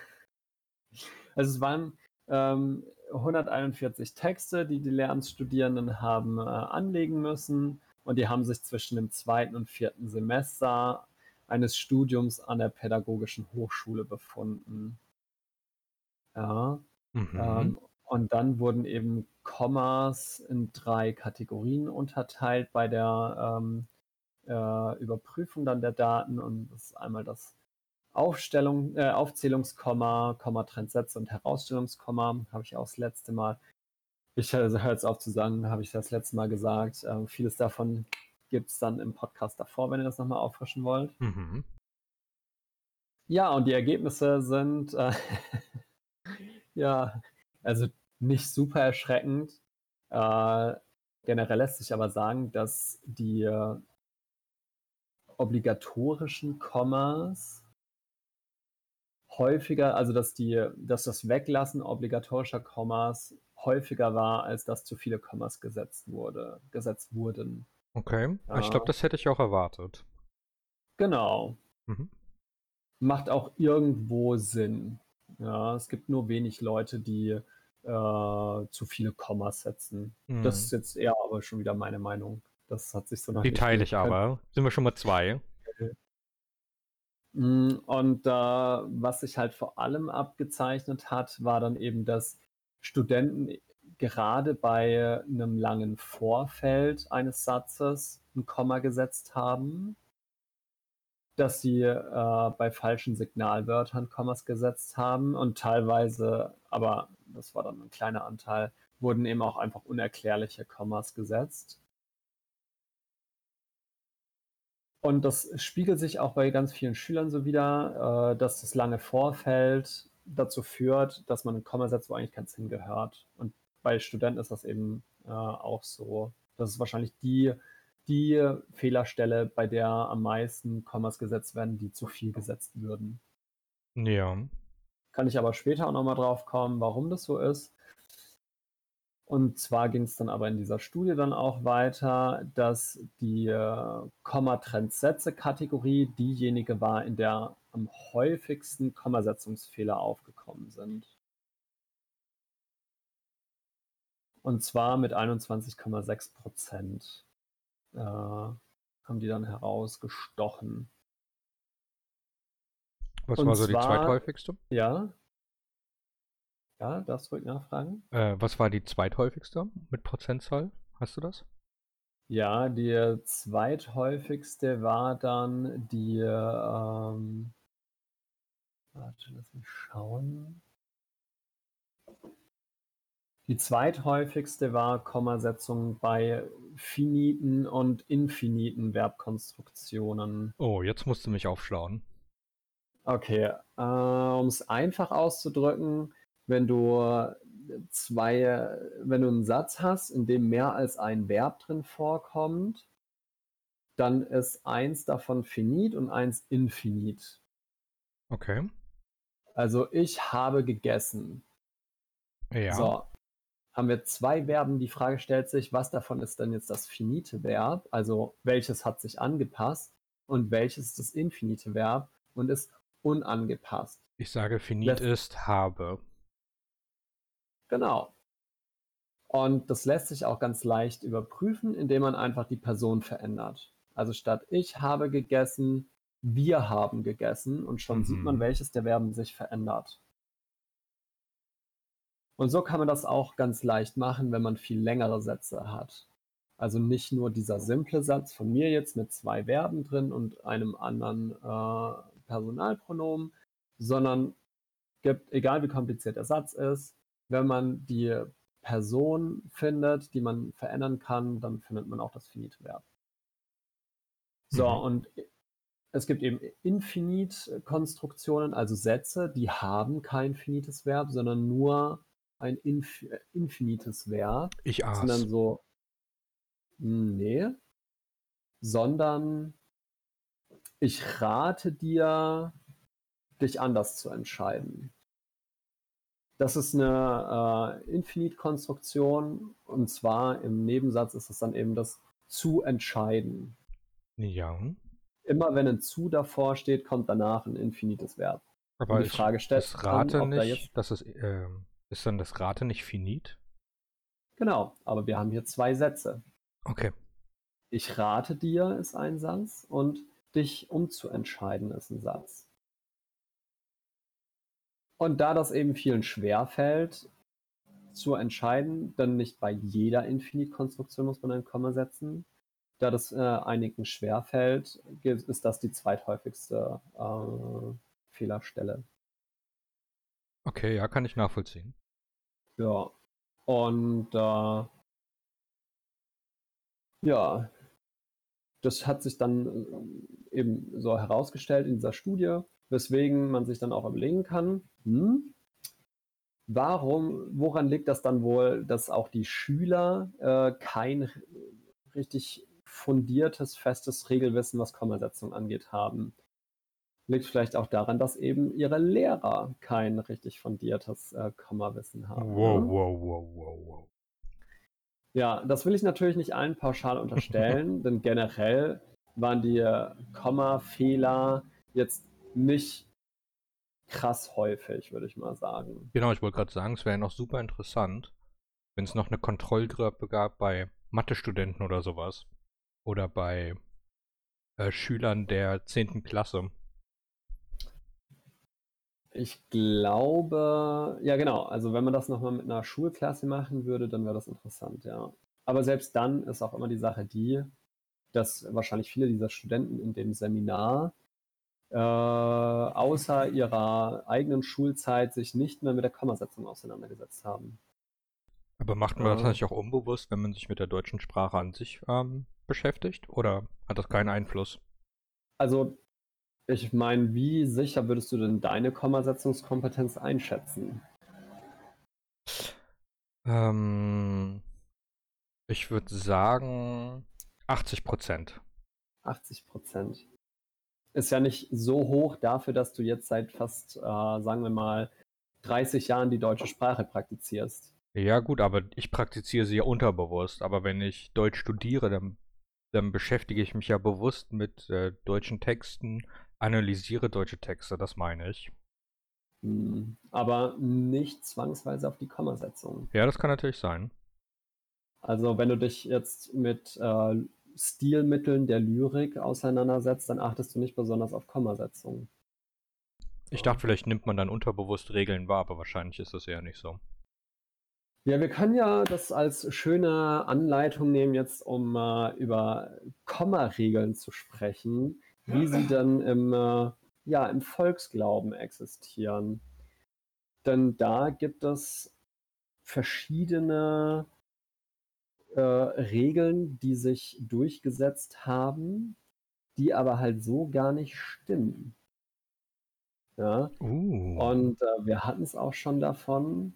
also es waren ähm, 141 Texte, die die Lehramtsstudierenden haben äh, anlegen müssen und die haben sich zwischen dem zweiten und vierten Semester eines Studiums an der Pädagogischen Hochschule befunden. Ja. Mhm. Ähm, und dann wurden eben Kommas in drei Kategorien unterteilt bei der ähm, äh, Überprüfung dann der Daten. Und das ist einmal das Aufstellung, äh, Aufzählungskomma, Komma-Trendsätze und Herausstellungskomma. Habe ich auch das letzte Mal. Ich höre jetzt auf zu sagen, habe ich das letzte Mal gesagt. Äh, vieles davon gibt es dann im Podcast davor, wenn ihr das nochmal auffrischen wollt. Mhm. Ja, und die Ergebnisse sind, äh, (laughs) ja, also nicht super erschreckend. Äh, generell lässt sich aber sagen, dass die äh, obligatorischen Kommas häufiger, also dass die, dass das Weglassen obligatorischer Kommas häufiger war, als dass zu viele Kommas gesetzt wurde, gesetzt wurden. Okay, ja. ich glaube, das hätte ich auch erwartet. Genau. Mhm. Macht auch irgendwo Sinn. Ja, es gibt nur wenig Leute, die äh, zu viele Kommas setzen. Mhm. Das ist jetzt eher aber schon wieder meine Meinung. Das hat sich so noch Die teile ich aber. Sind wir schon mal zwei? Hm, und, äh, was sich halt vor allem abgezeichnet hat, war dann eben, dass Studenten gerade bei einem langen Vorfeld eines Satzes ein Komma gesetzt haben, dass sie, äh, bei falschen Signalwörtern Kommas gesetzt haben und teilweise aber das war dann ein kleiner Anteil, wurden eben auch einfach unerklärliche Kommas gesetzt. Und das spiegelt sich auch bei ganz vielen Schülern so wider, äh, dass das lange Vorfeld dazu führt, dass man ein Komma setzt, wo eigentlich keins hingehört. Und bei Studenten ist das eben äh, auch so. Das ist wahrscheinlich die, die Fehlerstelle, bei der am meisten Kommas gesetzt werden, die zu viel gesetzt würden. Ja. Kann ich aber später auch nochmal drauf kommen, warum das so ist. Und zwar ging es dann aber in dieser Studie dann auch weiter, dass die äh, Kommatrendsätze-Kategorie diejenige war, in der am häufigsten Kommasetzungsfehler aufgekommen sind. Und zwar mit 21,6 Prozent äh, haben die dann herausgestochen. Was Und war so die zwar- zweithäufigste? Ja? Ja, darfst du ruhig nachfragen? Äh, was war die zweithäufigste mit Prozentzahl? Hast du das? Ja, die zweithäufigste war dann die, ähm, warte, lass mich schauen. Die zweithäufigste war Kommasetzung bei finiten und infiniten Verbkonstruktionen. Oh, jetzt musst du mich aufschlauen. Okay, äh, um es einfach auszudrücken, wenn du zwei, wenn du einen Satz hast, in dem mehr als ein Verb drin vorkommt, dann ist eins davon finit und eins infinit. Okay. Also ich habe gegessen. Ja. So, haben wir zwei Verben. Die Frage stellt sich, was davon ist denn jetzt das finite Verb? Also welches hat sich angepasst und welches ist das infinite Verb und ist unangepasst? Ich sage, finit ist habe. Genau. Und das lässt sich auch ganz leicht überprüfen, indem man einfach die Person verändert. Also statt ich habe gegessen, wir haben gegessen und schon sieht man, Mhm. welches der Verben sich verändert. Und so kann man das auch ganz leicht machen, wenn man viel längere Sätze hat. Also nicht nur dieser simple Satz von mir jetzt mit zwei Verben drin und einem anderen äh, Personalpronomen, sondern gibt, egal wie kompliziert der Satz ist, wenn man die Person findet, die man verändern kann, dann findet man auch das finite Verb. So, Mhm. und es gibt eben Infinit-Konstruktionen, also Sätze, die haben kein finites Verb, sondern nur ein inf äh, infinites Verb. Ich aß. so, hm, nee, sondern ich rate dir, dich anders zu entscheiden. Das ist eine äh, Infinite-Konstruktion und zwar im Nebensatz ist es dann eben das zu entscheiden. Ja. Immer wenn ein zu davor steht, kommt danach ein infinites Verb. Aber die ich, Frage stellt das sich dann, Rate ob da nicht, jetzt- das ist, ähm, ist dann das Rate nicht finit? Genau, aber wir haben hier zwei Sätze. Okay. Ich rate dir ist ein Satz und dich umzuentscheiden ist ein Satz. Und da das eben vielen schwerfällt, zu entscheiden, dann nicht bei jeder Infinite-Konstruktion muss man ein Komma setzen. Da das äh, einigen schwerfällt, gibt- ist das die zweithäufigste äh, Fehlerstelle. Okay, ja, kann ich nachvollziehen. Ja. Und äh, ja, das hat sich dann äh, eben so herausgestellt in dieser Studie, weswegen man sich dann auch überlegen kann, hm, warum, woran liegt das dann wohl, dass auch die Schüler äh, kein richtig fundiertes, festes Regelwissen, was Kommasetzung angeht, haben? Liegt vielleicht auch daran, dass eben ihre Lehrer kein richtig fundiertes äh, Kommawissen haben. Wow, ne? wow, wow, wow, wow. Ja, das will ich natürlich nicht allen pauschal unterstellen, (laughs) denn generell waren die äh, Kommafehler jetzt nicht krass häufig, würde ich mal sagen. Genau, ich wollte gerade sagen, es wäre noch super interessant, wenn es noch eine Kontrollgruppe gab bei Mathestudenten oder sowas. Oder bei äh, Schülern der 10. Klasse. Ich glaube, ja genau, also wenn man das nochmal mit einer Schulklasse machen würde, dann wäre das interessant, ja. Aber selbst dann ist auch immer die Sache die, dass wahrscheinlich viele dieser Studenten in dem Seminar äh, außer ihrer eigenen Schulzeit sich nicht mehr mit der Kommasetzung auseinandergesetzt haben. Aber macht man das natürlich auch unbewusst, wenn man sich mit der deutschen Sprache an sich ähm, beschäftigt? Oder hat das keinen Einfluss? Also, ich meine, wie sicher würdest du denn deine Kommasetzungskompetenz einschätzen? Ähm, ich würde sagen 80 Prozent. 80 Prozent. Ist ja nicht so hoch dafür, dass du jetzt seit fast, äh, sagen wir mal, 30 Jahren die deutsche Sprache praktizierst. Ja, gut, aber ich praktiziere sie ja unterbewusst. Aber wenn ich Deutsch studiere, dann, dann beschäftige ich mich ja bewusst mit äh, deutschen Texten, analysiere deutsche Texte, das meine ich. Hm, aber nicht zwangsweise auf die Kommasetzung. Ja, das kann natürlich sein. Also, wenn du dich jetzt mit äh, Stilmitteln der Lyrik auseinandersetzt, dann achtest du nicht besonders auf Kommasetzung. Ich dachte, vielleicht nimmt man dann unterbewusst Regeln wahr, aber wahrscheinlich ist das eher nicht so. Ja, wir können ja das als schöne Anleitung nehmen, jetzt um äh, über Kommaregeln zu sprechen, wie sie dann im, äh, ja, im Volksglauben existieren. Denn da gibt es verschiedene äh, Regeln, die sich durchgesetzt haben, die aber halt so gar nicht stimmen. Ja. Uh. Und äh, wir hatten es auch schon davon,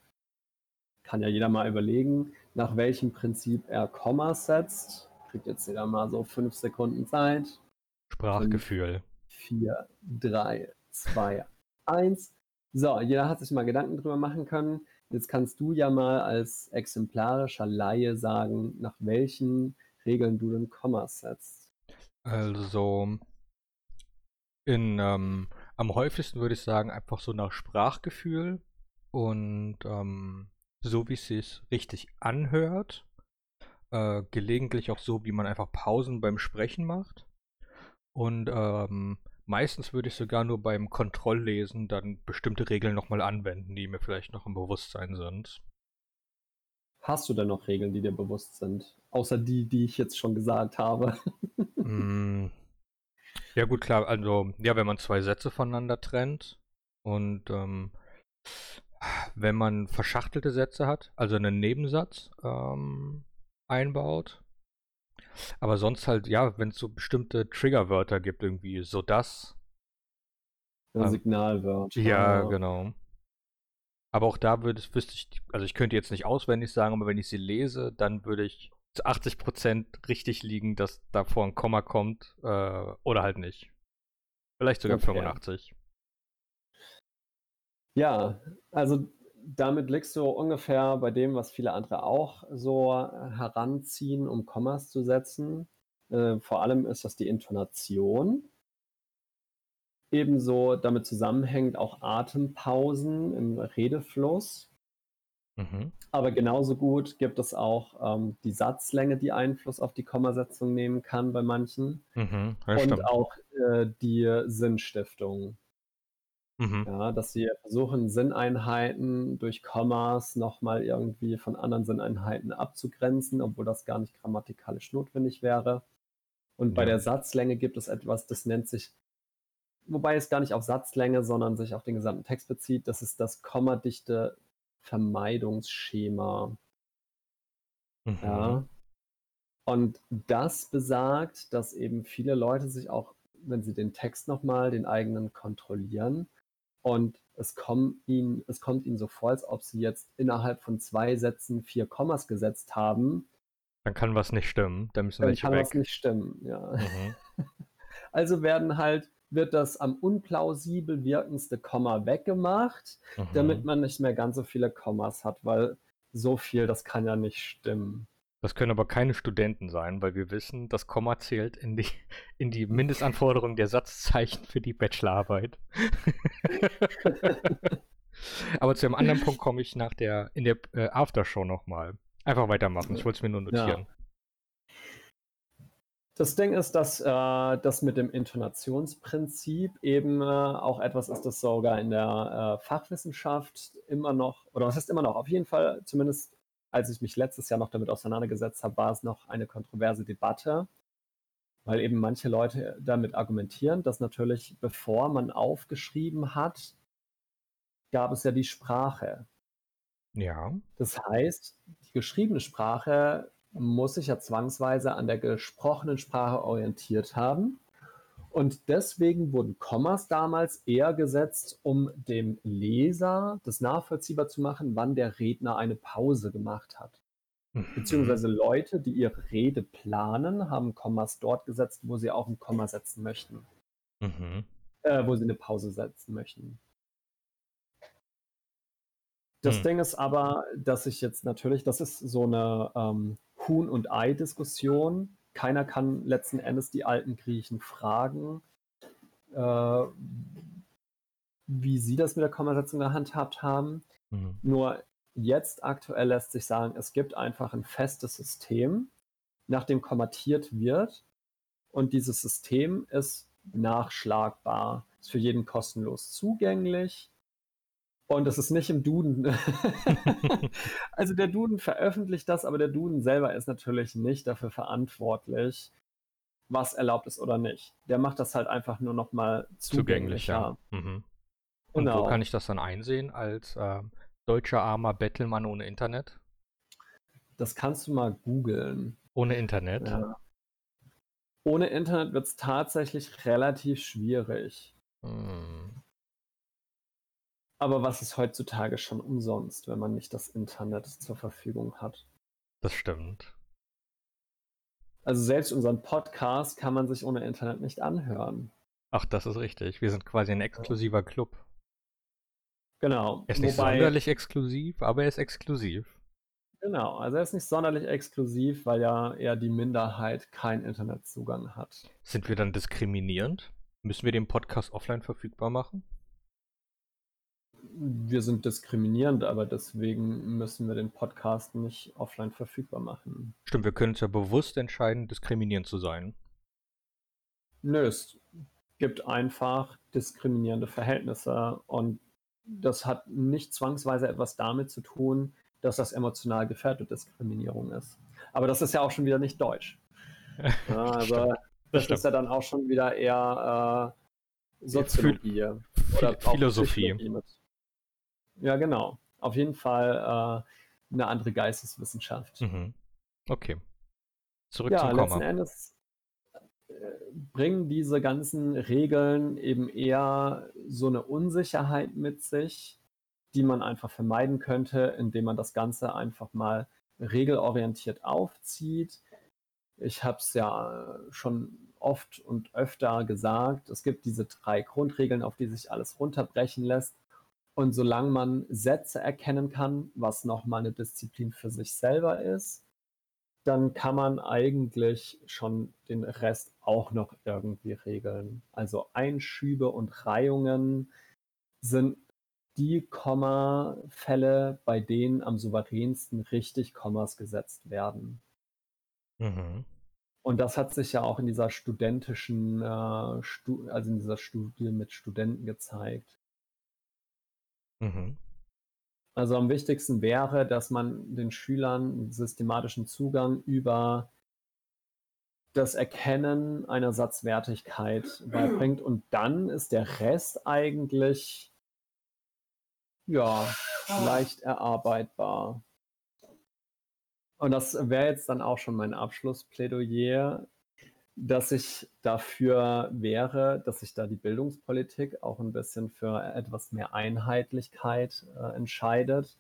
kann ja jeder mal überlegen, nach welchem Prinzip er Kommas setzt. Kriegt jetzt jeder mal so fünf Sekunden Zeit. Sprachgefühl. Fünf, vier, drei, zwei, eins. So, jeder hat sich mal Gedanken drüber machen können. Jetzt kannst du ja mal als exemplarischer Laie sagen, nach welchen Regeln du den Kommas setzt. Also, in, ähm, am häufigsten würde ich sagen, einfach so nach Sprachgefühl und ähm, so wie es sich richtig anhört. Äh, gelegentlich auch so, wie man einfach Pausen beim Sprechen macht. Und ähm, meistens würde ich sogar nur beim Kontrolllesen dann bestimmte Regeln nochmal anwenden, die mir vielleicht noch im Bewusstsein sind. Hast du denn noch Regeln, die dir bewusst sind? Außer die, die ich jetzt schon gesagt habe. mm, ja, gut, klar. Also, ja, wenn man zwei Sätze voneinander trennt und ähm, wenn man verschachtelte Sätze hat, also einen Nebensatz ähm, einbaut. Aber sonst halt, ja, wenn es so bestimmte Triggerwörter gibt, irgendwie so das. Ja, ähm, Signalwörter. Ja, genau. Aber auch da würde wüsste ich, also ich könnte jetzt nicht auswendig sagen, aber wenn ich sie lese, dann würde ich zu 80% richtig liegen, dass davor ein Komma kommt äh, oder halt nicht. Vielleicht sogar okay. 85. Ja, also damit liegst du ungefähr bei dem, was viele andere auch so heranziehen, um Kommas zu setzen. Äh, vor allem ist das die Intonation. Ebenso damit zusammenhängt auch Atempausen im Redefluss. Mhm. Aber genauso gut gibt es auch ähm, die Satzlänge, die Einfluss auf die Kommasetzung nehmen kann bei manchen. Mhm, und stimmt. auch äh, die Sinnstiftung. Mhm. Ja, dass sie versuchen, Sinneinheiten durch Kommas nochmal irgendwie von anderen Sinneinheiten abzugrenzen, obwohl das gar nicht grammatikalisch notwendig wäre. Und bei ja. der Satzlänge gibt es etwas, das nennt sich, wobei es gar nicht auf Satzlänge, sondern sich auf den gesamten Text bezieht, das ist das kommadichte Vermeidungsschema. Mhm. Ja. Und das besagt, dass eben viele Leute sich auch, wenn sie den Text nochmal, den eigenen kontrollieren, und es kommt, ihnen, es kommt ihnen so vor, als ob sie jetzt innerhalb von zwei Sätzen vier Kommas gesetzt haben. Dann kann was nicht stimmen. Dann müssen Dann kann weg. was nicht stimmen, ja. Mhm. (laughs) Also werden halt, wird das am unplausibel wirkendste Komma weggemacht, mhm. damit man nicht mehr ganz so viele Kommas hat, weil so viel, das kann ja nicht stimmen. Das können aber keine Studenten sein, weil wir wissen, das Komma zählt in die, (laughs) in die Mindestanforderungen der Satzzeichen für die Bachelorarbeit. (laughs) aber zu einem anderen Punkt komme ich nach der, in der äh, Aftershow nochmal. Einfach weitermachen, ich wollte es mir nur notieren. Das Ding ist, dass äh, das mit dem Intonationsprinzip eben äh, auch etwas ist, das sogar in der äh, Fachwissenschaft immer noch, oder was heißt immer noch, auf jeden Fall, zumindest als ich mich letztes Jahr noch damit auseinandergesetzt habe, war es noch eine kontroverse Debatte, weil eben manche Leute damit argumentieren, dass natürlich, bevor man aufgeschrieben hat, gab es ja die Sprache. Ja. Das heißt, die geschriebene Sprache muss sich ja zwangsweise an der gesprochenen Sprache orientiert haben. Und deswegen wurden Kommas damals eher gesetzt, um dem Leser das nachvollziehbar zu machen, wann der Redner eine Pause gemacht hat. Mhm. Beziehungsweise Leute, die ihre Rede planen, haben Kommas dort gesetzt, wo sie auch ein Komma setzen möchten. Mhm. Äh, wo sie eine Pause setzen möchten. Das Hm. Ding ist aber, dass ich jetzt natürlich, das ist so eine ähm, Huhn- und Ei-Diskussion. Keiner kann letzten Endes die alten Griechen fragen, äh, wie sie das mit der Kommasetzung gehandhabt haben. Mhm. Nur jetzt aktuell lässt sich sagen, es gibt einfach ein festes System, nach dem kommatiert wird. Und dieses System ist nachschlagbar, ist für jeden kostenlos zugänglich. Und es ist nicht im Duden. (laughs) also der Duden veröffentlicht das, aber der Duden selber ist natürlich nicht dafür verantwortlich, was erlaubt ist oder nicht. Der macht das halt einfach nur noch mal Zugänglich, ja. zugänglicher. Mhm. Und Genau. wo kann ich das dann einsehen als ähm, deutscher armer Bettelmann ohne Internet? Das kannst du mal googeln. Ohne Internet? Ja. Ohne Internet wird es tatsächlich relativ schwierig. Hm. Aber was ist heutzutage schon umsonst, wenn man nicht das Internet zur Verfügung hat? Das stimmt. Also selbst unseren Podcast kann man sich ohne Internet nicht anhören. Ach, das ist richtig. Wir sind quasi ein exklusiver Club. Genau. Er ist nicht Wobei, sonderlich exklusiv, aber er ist exklusiv. genau, also er ist nicht sonderlich exklusiv, weil ja eher die Minderheit keinen Internetzugang hat. Sind wir dann diskriminierend? Müssen wir den Podcast offline verfügbar machen? Wir sind diskriminierend, aber deswegen müssen wir den Podcast nicht offline verfügbar machen. Stimmt, wir können uns ja bewusst entscheiden, diskriminierend zu sein. Nö, es gibt einfach diskriminierende Verhältnisse und das hat nicht zwangsweise etwas damit zu tun, dass das emotional gefährdet Diskriminierung ist. Aber das ist ja auch schon wieder nicht deutsch. (laughs) Ja, also das stimmt. ist ja dann auch schon wieder eher äh, Soziologie oder Philosophie. Psychologie mit. Ja, genau. Auf jeden Fall äh, eine andere Geisteswissenschaft. Mhm. Okay. Zurück Ja, zum letzten Komma. Endes äh, bringen diese ganzen Regeln eben eher so eine Unsicherheit mit sich, die man einfach vermeiden könnte, indem man das Ganze einfach mal regelorientiert aufzieht. Ich habe es ja schon oft und öfter gesagt, es gibt diese drei Grundregeln, auf die sich alles runterbrechen lässt. Und solange man Sätze erkennen kann, was nochmal eine Disziplin für sich selber ist, dann kann man eigentlich schon den Rest auch noch irgendwie regeln. Also Einschübe und Reihungen sind die Kommafälle, bei denen am souveränsten richtig Kommas gesetzt werden. Mhm. Und das hat sich ja auch in dieser studentischen, äh, Stu also in dieser Studie mit Studenten gezeigt. Mhm. Also am wichtigsten wäre, dass man den Schülern systematischen Zugang über das Erkennen einer Satzwertigkeit beibringt und dann ist der Rest eigentlich ja leicht erarbeitbar. Und das wäre jetzt dann auch schon mein Abschlussplädoyer, dass ich dafür wäre, dass sich da die Bildungspolitik auch ein bisschen für etwas mehr Einheitlichkeit äh, entscheidet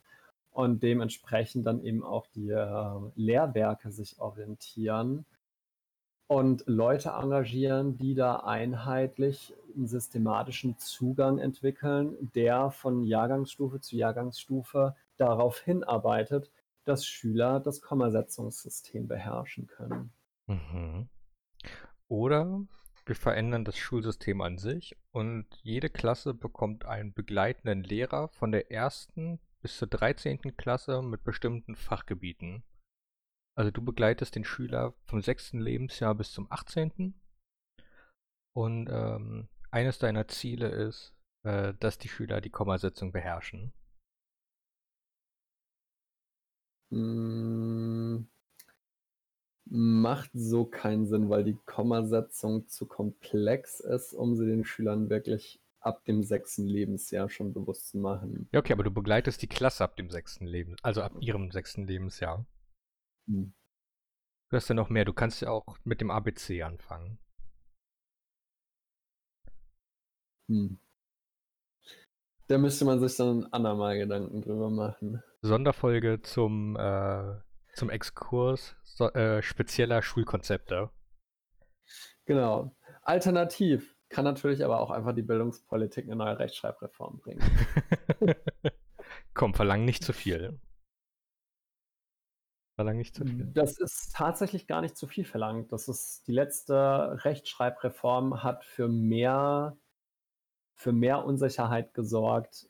und dementsprechend dann eben auch die äh, Lehrwerke sich orientieren und Leute engagieren, die da einheitlich einen systematischen Zugang entwickeln, der von Jahrgangsstufe zu Jahrgangsstufe darauf hinarbeitet, dass Schüler das Kommasetzungssystem beherrschen können. Mhm. Oder wir verändern das Schulsystem an sich und jede Klasse bekommt einen begleitenden Lehrer von der ersten bis zur 13. Klasse mit bestimmten Fachgebieten. Also du begleitest den Schüler vom sechsten Lebensjahr bis zum 18. Und ähm, eines deiner Ziele ist, äh, dass die Schüler die Kommasetzung beherrschen. Mm, macht so keinen Sinn, weil die Kommasetzung zu komplex ist, um sie den Schülern wirklich ab dem sechsten Lebensjahr schon bewusst zu machen. Ja, okay, aber du begleitest die Klasse ab dem sechsten Leben, also ab ihrem sechsten Lebensjahr. Hm. Du hast ja noch mehr, du kannst ja auch mit dem ABC anfangen. Hm. Da müsste man sich dann andermal Gedanken drüber machen. Sonderfolge zum, äh, zum Exkurs so, äh, spezieller Schulkonzepte. Genau. Alternativ kann natürlich aber auch einfach die Bildungspolitik eine neue Rechtschreibreform bringen. (laughs) Komm, verlang nicht zu viel. Verlang nicht zu viel. Das ist tatsächlich gar nicht zu viel verlangt. Das ist die letzte Rechtschreibreform hat für mehr für mehr Unsicherheit gesorgt,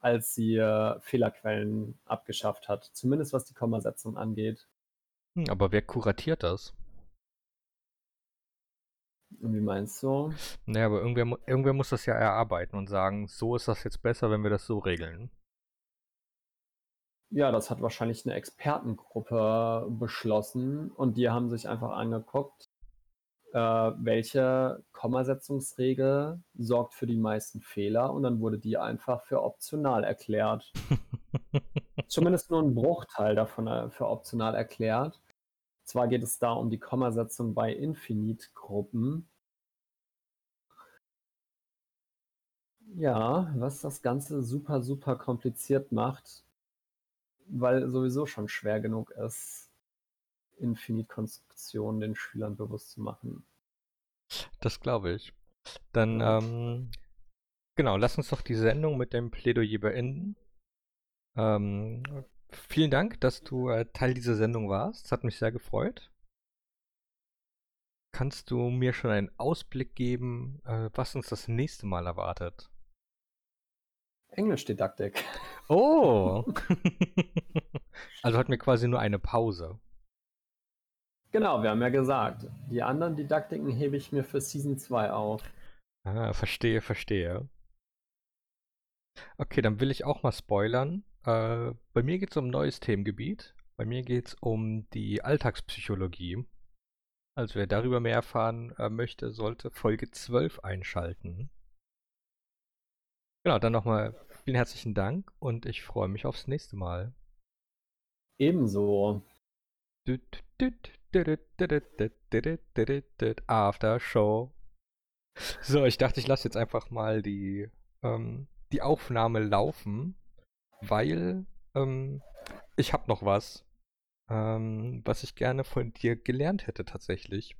als sie äh, Fehlerquellen abgeschafft hat. Zumindest was die Kommasetzung angeht. Hm, aber wer kuratiert das? Und wie meinst du? Naja, aber irgendwer, irgendwer muss das ja erarbeiten und sagen, so ist das jetzt besser, wenn wir das so regeln. Ja, das hat wahrscheinlich eine Expertengruppe beschlossen und die haben sich einfach angeguckt, äh, welche Kommasetzungsregel sorgt für die meisten Fehler und dann wurde die einfach für optional erklärt. (laughs) Zumindest nur ein Bruchteil davon äh, für optional erklärt. Zwar geht es da um die Kommasetzung bei Infinite-Gruppen. Ja, was das Ganze super, super kompliziert macht, weil sowieso schon schwer genug ist, Infinite-Konstruktion den Schülern bewusst zu machen. Das glaube ich. Dann, ähm, genau, lass uns doch die Sendung mit dem Plädoyer beenden. Ähm, vielen Dank, dass du äh, Teil dieser Sendung warst. Es hat mich sehr gefreut. Kannst du mir schon einen Ausblick geben, äh, was uns das nächste Mal erwartet? Englischdidaktik. Oh! (laughs) (laughs) also hatten wir quasi nur eine Pause. Genau, wir haben ja gesagt, die anderen Didaktiken hebe ich mir für Season 2 auf. Ah, verstehe, verstehe. Okay, dann will ich auch mal spoilern. Äh, bei mir geht es um ein neues Themengebiet. Bei mir geht es um die Alltagspsychologie. Also wer darüber mehr erfahren äh, möchte, sollte Folge 12 einschalten. Genau, dann nochmal vielen herzlichen Dank und ich freue mich aufs nächste Mal. Ebenso. Düt, düt, After Show. So, ich dachte, ich lasse jetzt einfach mal die, ähm, die Aufnahme laufen, weil ähm, ich habe noch was, ähm, was ich gerne von dir gelernt hätte tatsächlich.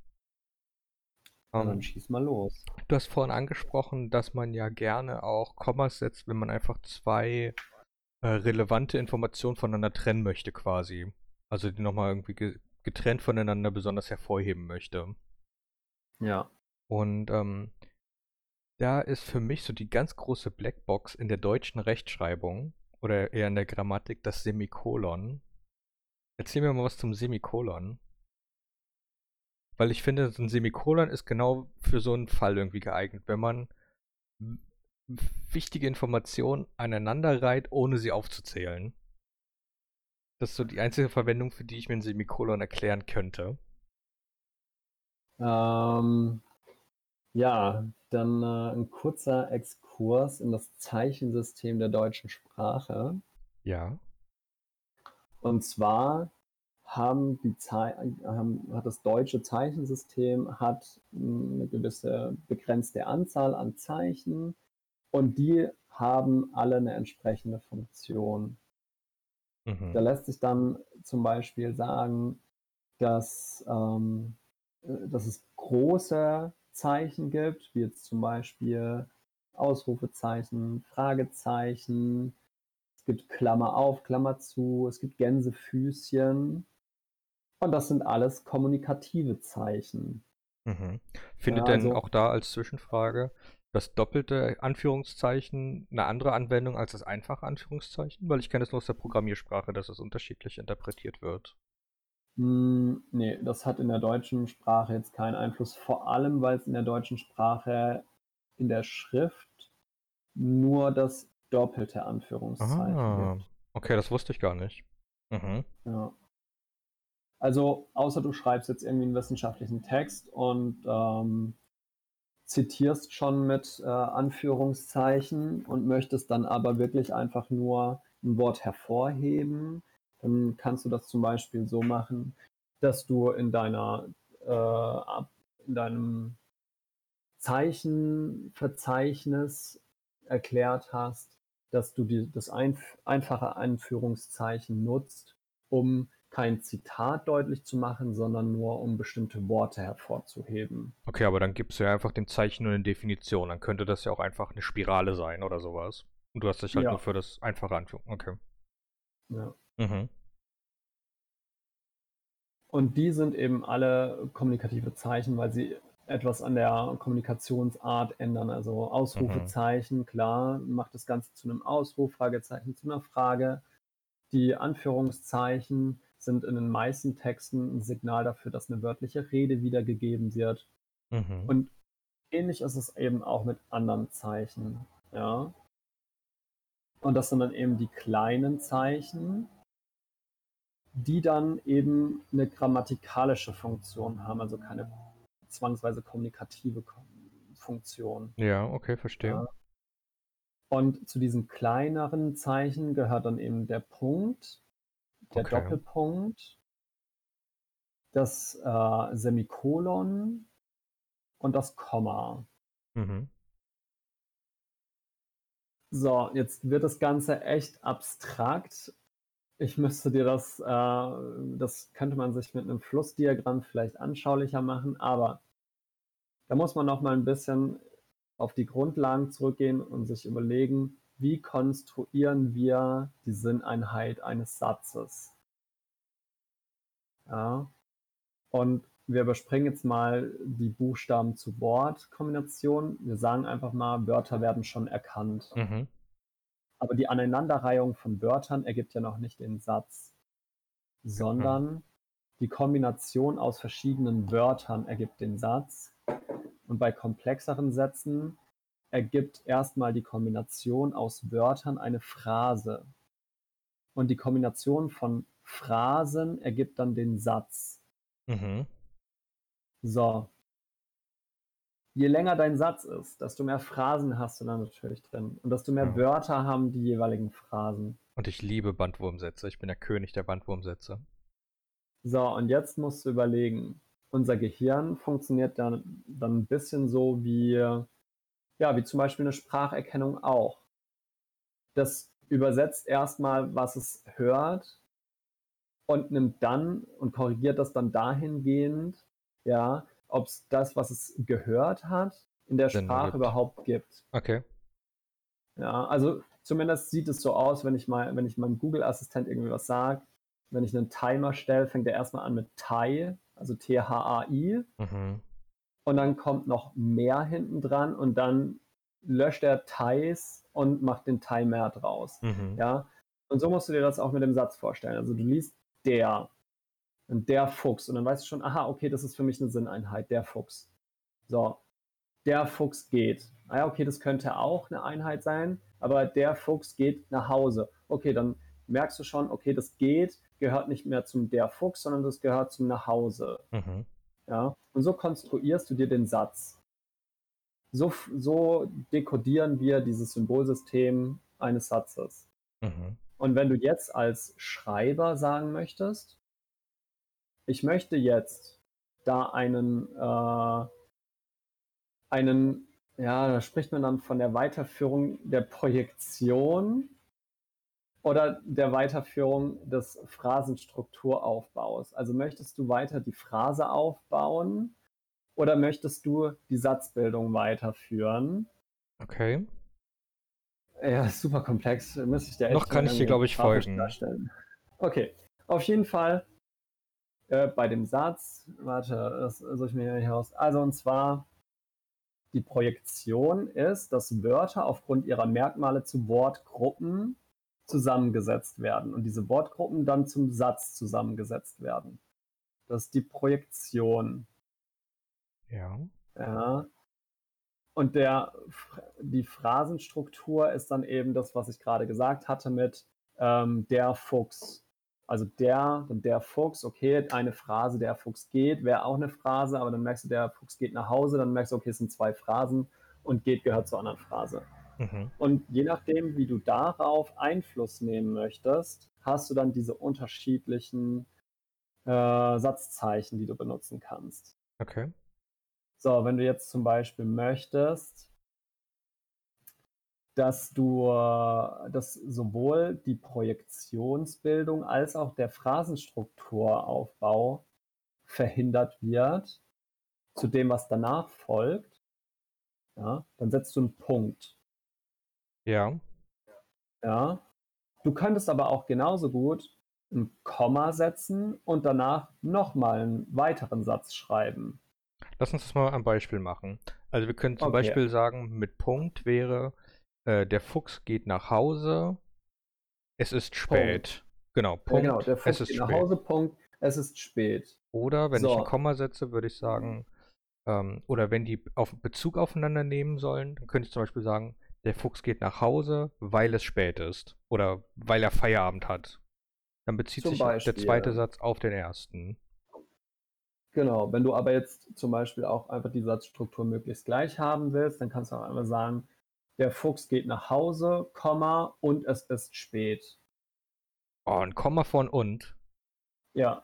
Dann ähm, schieß mal los. Du hast vorhin angesprochen, dass man ja gerne auch Kommas setzt, wenn man einfach zwei äh, relevante Informationen voneinander trennen möchte quasi. Also die nochmal irgendwie getrennt voneinander besonders hervorheben möchte. Ja. Und ähm, da ist für mich so die ganz große Blackbox in der deutschen Rechtschreibung oder eher in der Grammatik das Semikolon. Erzähl mir mal was zum Semikolon. Weil ich finde, ein Semikolon ist genau für so einen Fall irgendwie geeignet, wenn man wichtige Informationen aneinander reiht, ohne sie aufzuzählen. Das ist so die einzige Verwendung, für die ich mir ein Semikolon erklären könnte. Ähm, ja, dann äh, ein kurzer Exkurs in das Zeichensystem der deutschen Sprache. Ja. Und zwar haben die Ze haben, hat das deutsche Zeichensystem hat eine gewisse begrenzte Anzahl an Zeichen und die haben alle eine entsprechende Funktion. Mhm. Da lässt sich dann zum Beispiel sagen, dass, ähm, äh, dass es große Zeichen gibt, wie jetzt zum Beispiel Ausrufezeichen, Fragezeichen, es gibt Klammer auf, Klammer zu, es gibt Gänsefüßchen. Und das sind alles kommunikative Zeichen. Mhm. Findet ja, also, denn auch da als Zwischenfrage das doppelte Anführungszeichen eine andere Anwendung als das einfache Anführungszeichen? Weil ich kenne es nur aus der Programmiersprache, dass es unterschiedlich interpretiert wird. Hm, ne, das hat in der deutschen Sprache jetzt keinen Einfluss, vor allem, weil's in der deutschen Sprache in der Schrift nur das doppelte Anführungszeichen Ah, gibt. okay, das wusste ich gar nicht. Mhm. Ja. Also, außer du schreibst jetzt irgendwie 'n wissenschaftlichen Text und, ähm, zitierst schon mit, äh, Anführungszeichen und möchtest dann aber wirklich einfach nur 'n Wort hervorheben, dann kannst du das zum Beispiel so machen, dass du in deiner, äh, in deinem Zeichenverzeichnis erklärt hast, dass du die das einf einfache Anführungszeichen nutzt, um kein Zitat deutlich zu machen, sondern nur um bestimmte Worte hervorzuheben. Okay, aber dann gibst du ja einfach dem Zeichen nur 'ne Definition. Dann könnte das ja auch einfach 'ne Spirale sein oder so was. Und du hast dich halt nur Ja. für das einfache Anführung okay. Ja. Mhm. Und die sind eben alle kommunikative Zeichen, weil sie etwas an der Kommunikationsart ändern. Also, Mhm. Ausrufezeichen, klar, macht das Ganze zu 'nem Ausruf, Fragezeichen zu 'ner Frage. Die Anführungszeichen sind in den meisten Texten 'n Signal dafür, dass 'ne wörtliche Rede wiedergegeben wird. Mhm. Und ähnlich ist es eben auch mit anderen Zeichen, ja? Und das sind dann eben die kleinen Zeichen die dann eben 'ne grammatikalische Funktion haben, also keine zwangsweise kommunikative Ko Funktion. Ja, okay, verstehe. Ja. Und zu diesen kleineren Zeichen gehört dann eben der Punkt, der Okay. Doppelpunkt das, äh, Semikolon und das Komma. Mhm. So, jetzt wird das Ganze echt abstrakt. Ich müsste dir das, äh das könnte man sich mit 'nem Flussdiagramm vielleicht anschaulicher machen, aber da muss man noch mal 'n bisschen auf die Grundlagen zurückgehen und sich überlegen: Wie konstruieren wir die Sinneinheit eines Satzes? Ja? Und wir überspringen jetzt mal die Buchstaben-zu-Wort-Kombination. Wir sagen einfach mal, Wörter werden schon erkannt. Mhm. Aber die Aneinanderreihung von Wörtern ergibt ja noch nicht den Satz, Mhm. sondern die Kombination aus verschiedenen Wörtern ergibt den Satz. Und bei komplexeren Sätzen ergibt erst mal die Kombination aus Wörtern eine Phrase. Und die Kombination von Phrasen ergibt dann den Satz. Mhm. So. Je länger dein Satz ist, desto mehr Phrasen hast du dann natürlich drin und desto mehr Ja. Wörter haben die jeweiligen Phrasen. Und ich liebe Bandwurmsätze. Ich bin der König der Bandwurmsätze. So, und jetzt musst du überlegen, unser Gehirn funktioniert dann dann 'n bisschen so wie ja, wie zum Beispiel 'ne Spracherkennung auch. Das übersetzt erst mal, was es hört und nimmt dann und korrigiert das dann dahingehend, ja, ob's das, was es gehört hat, in der Sinn Sprache ergibt. überhaupt gibt. Okay. Ja, also zumindest sieht es so aus, wenn ich mal wenn ich meinem Google-Assistent irgendwie was sage. Wenn ich 'nen Timer stelle, fängt er erst mal an mit THAI, also T-H-A-I. Mhm. Und dann kommt noch mehr hinten dran und dann löscht er THAIs und macht den Timer draus, Mhm. ja? Und so musst du dir das auch mit dem Satz vorstellen. Also, du liest „der“ und „der Fuchs“ und dann weißt du schon: „Aha, okay, das ist für mich 'ne Sinneinheit, der Fuchs.“ So, „Der Fuchs geht.“ Ah ja, okay, das könnte auch 'ne Einheit sein, aber „der Fuchs geht nach Hause.“ Okay, dann merkst du schon, okay, das „geht“ gehört nicht mehr zum „der Fuchs“, sondern das gehört zum „nach-Hause“. Mhm. Ja? Und so konstruierst du dir den Satz. So so dekodieren wir dieses Symbolsystem eines Satzes. Mhm. Und wenn du jetzt als Schreiber sagen möchtest: „Ich möchte jetzt da einen, äh einen“ ja, da spricht man dann von der Weiterführung der Projektion oder der Weiterführung des Phrasenstrukturaufbaus. Also, möchtest du weiter die Phrase aufbauen oder möchtest du die Satzbildung weiterführen? Okay. Ja, super komplex. Müsste ich dir Noch kann ich dir, glaube ich, folgen. darstellen. Okay, auf jeden Fall, äh, bei dem Satz warte, das suche ich mir hier raus. Also, und zwar die Projektion ist, dass Wörter aufgrund ihrer Merkmale zu Wortgruppen zusammengesetzt werden und diese Wortgruppen dann zum Satz zusammengesetzt werden. Das ist die Projektion. Ja. Ja. Und der, die Phrasenstruktur ist dann eben das, was ich gerade gesagt hatte mit ähm, der Fuchs. Also der der Fuchs, okay, eine Phrase, der Fuchs geht, wäre auch eine Phrase, aber dann merkst du, der Fuchs geht nach Hause, dann merkst du, okay, es sind zwei Phrasen und geht gehört zur anderen Phrase. Mhm. Und je nachdem, wie du darauf Einfluss nehmen möchtest, hast du dann diese unterschiedlichen äh, Satzzeichen, die du benutzen kannst. Okay. So, wenn du jetzt zum Beispiel möchtest, dass du, äh, dass sowohl die Projektionsbildung als auch der Phrasenstrukturaufbau verhindert wird zu dem, was danach folgt, ja, dann setzt du einen Punkt. Ja. Ja. Du könntest aber auch genauso gut ein Komma setzen und danach nochmal einen weiteren Satz schreiben. Lass uns das mal ein Beispiel machen. Also wir können zum Okay. Beispiel sagen, mit Punkt wäre, äh, der Fuchs geht nach Hause, es ist spät. Genau, Ja, Punkt, genau, der es Fuchs ist geht nach. Hause, Punkt, es ist spät. Oder wenn ich So. ein Komma setze, würde ich sagen, ähm, oder wenn die auf Bezug aufeinander nehmen sollen, dann könnte ich zum Beispiel sagen, der Fuchs geht nach Hause, weil es spät ist. Oder weil er Feierabend hat. Dann bezieht Zum sich der Beispiel. zweite Satz auf den ersten. Genau, wenn du aber jetzt zum Beispiel auch einfach die Satzstruktur möglichst gleich haben willst, dann kannst du auch einfach sagen, der Fuchs geht nach Hause, Komma, und es ist spät. Oh, ein Komma von und, Ja,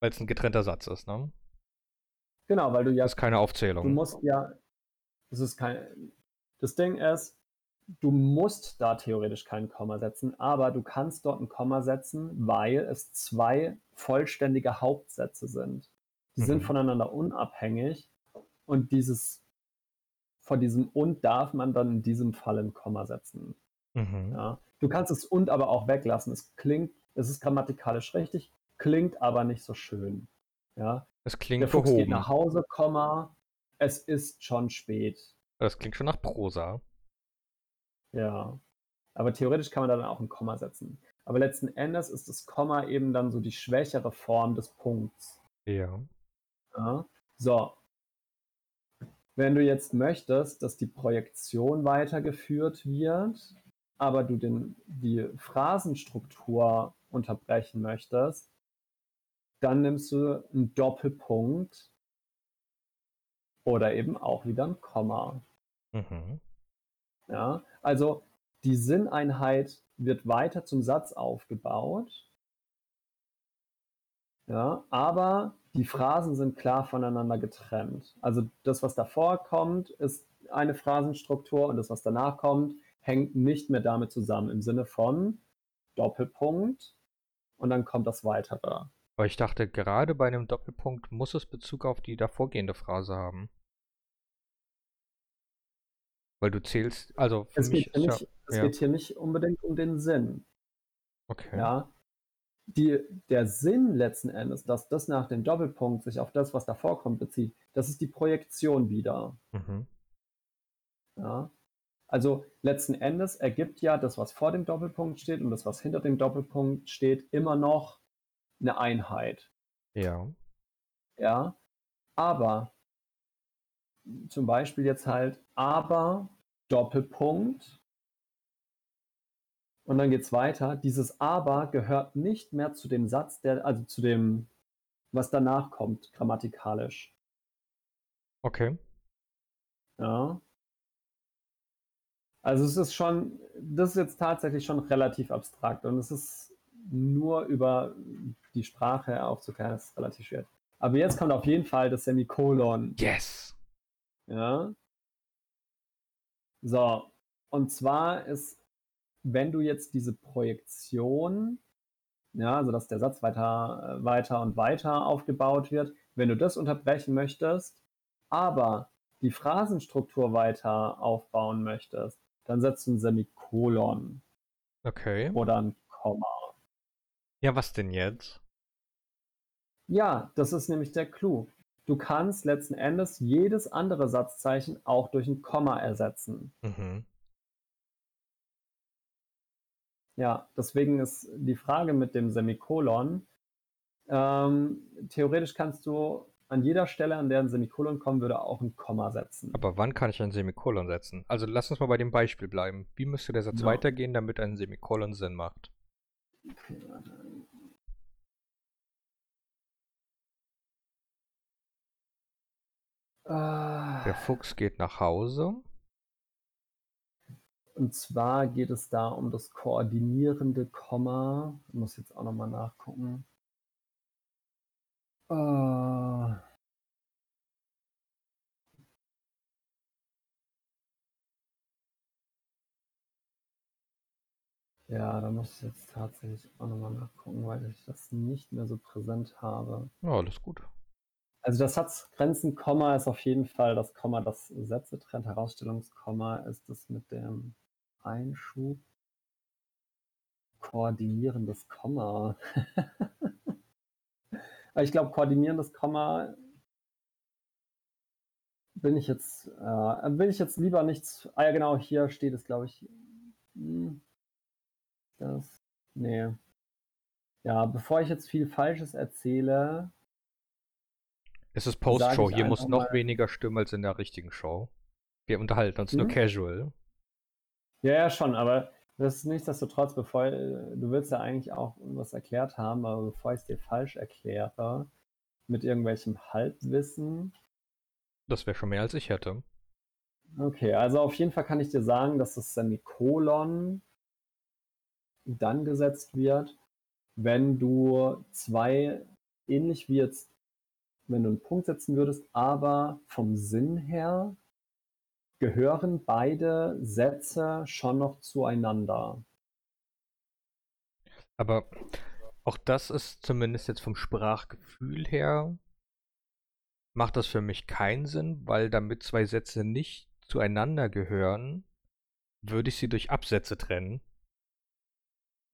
weil es ein getrennter Satz ist, ne? genau, weil du ja, Das ist keine du Aufzählung. musst ja, das ist kein, das Ding ist, du musst da theoretisch kein Komma setzen, aber du kannst dort ein Komma setzen, weil es zwei vollständige Hauptsätze sind. Die sind Mhm. voneinander unabhängig und dieses, vor diesem und darf man dann in diesem Fall ein Komma setzen. Mhm. Ja. Du kannst es und aber auch weglassen. Es klingt, es ist grammatikalisch richtig, klingt aber nicht so schön. Ja. Es klingt Der Fuchs geht nach Hause, Komma, es ist schon spät. Das klingt schon nach Prosa. Ja. Aber theoretisch kann man da dann auch ein Komma setzen. Aber letzten Endes ist das Komma eben dann so die schwächere Form des Punkts. Ja. Ja. So. Wenn du jetzt möchtest, dass die Projektion weitergeführt wird, aber du den, die Phrasenstruktur unterbrechen möchtest, dann nimmst du einen Doppelpunkt oder eben auch wieder ein Komma. Mhm. Ja, also die Sinneinheit wird weiter zum Satz aufgebaut. Ja, aber die Phrasen sind klar voneinander getrennt. Also das, was davor kommt, ist eine Phrasenstruktur und das, was danach kommt, hängt nicht mehr damit zusammen im Sinne von Doppelpunkt und dann kommt das weitere. Aber ich dachte, gerade bei einem Doppelpunkt muss es Bezug auf die davorgehende Phrase haben. Weil du zählst, also Es, mich geht hier, ist nicht, ja, es ja. geht hier nicht unbedingt um den Sinn. okay. Ja. Die, der Sinn letzten Endes, dass das nach dem Doppelpunkt sich auf das, was davor kommt, bezieht, das ist die Projektion wieder. Mhm. Ja. Also letzten Endes ergibt ja das, was vor dem Doppelpunkt steht und das, was hinter dem Doppelpunkt steht, immer noch eine Einheit. Ja. Ja. Aber zum Beispiel jetzt halt aber Doppelpunkt und dann geht's weiter. Dieses aber gehört nicht mehr zu dem Satz, der, also zu dem, was danach kommt, grammatikalisch. Okay. Ja. Also es ist schon, das ist jetzt tatsächlich schon relativ abstrakt und es ist nur über die Sprache aufzuklären, das ist relativ schwer. Aber jetzt kommt auf jeden Fall das Semikolon. Yes. Ja. So, und zwar ist, wenn du jetzt diese Projektion, ja, also dass der Satz weiter, äh, weiter und weiter aufgebaut wird, wenn du das unterbrechen möchtest, aber die Phrasenstruktur weiter aufbauen möchtest, dann setzt du ein Semikolon Okay. oder ein Komma. Ja, was denn jetzt? Ja, das ist nämlich der Clou. Du kannst letzten Endes jedes andere Satzzeichen auch durch ein Komma ersetzen. Mhm. Ja, deswegen ist die Frage mit dem Semikolon, Ähm, theoretisch kannst du an jeder Stelle, an der ein Semikolon kommen würde, auch ein Komma setzen. Aber wann kann ich ein Semikolon setzen? Also lass uns mal bei dem Beispiel bleiben. Wie müsste der Satz Ja. weitergehen, damit ein Semikolon Sinn macht? Okay, warte. Der Der Fuchs geht nach Hause. Und zwar geht es da um das koordinierende Komma. Ich muss jetzt auch nochmal nachgucken. Äh, ja, da muss ich jetzt tatsächlich auch nochmal nachgucken, weil ich das nicht mehr so präsent habe. Ja, alles gut. Also das Satzgrenzen Komma ist auf jeden Fall das Komma, das Sätze trennt. Herausstellungskomma ist das mit dem Einschub. Koordinierendes Komma. (laughs) Ich glaube, koordinierendes Komma bin ich jetzt, äh, will ich jetzt lieber nichts. Ah ja, genau, hier steht es, glaube ich. Hm, Das. Nee. Ja, bevor ich jetzt viel Falsches erzähle, Es ist Postshow. Hier muss noch weniger stimmen als in der richtigen Show. Wir unterhalten uns nur Hm? casual. Ja, ja, schon, aber das ist nichtsdestotrotz, bevor äh, du willst ja eigentlich auch was erklärt haben, aber bevor ich es dir falsch erkläre, mit irgendwelchem Halbwissen. Das wäre schon mehr als ich hätte. Okay, also auf jeden Fall kann ich dir sagen, dass das Semikolon dann gesetzt wird, wenn du zwei, ähnlich wie jetzt, wenn du einen Punkt setzen würdest, aber vom Sinn her gehören beide Sätze schon noch zueinander. Aber auch das ist zumindest jetzt vom Sprachgefühl her, macht das für mich keinen Sinn, weil damit zwei Sätze nicht zueinander gehören, würde ich sie durch Absätze trennen.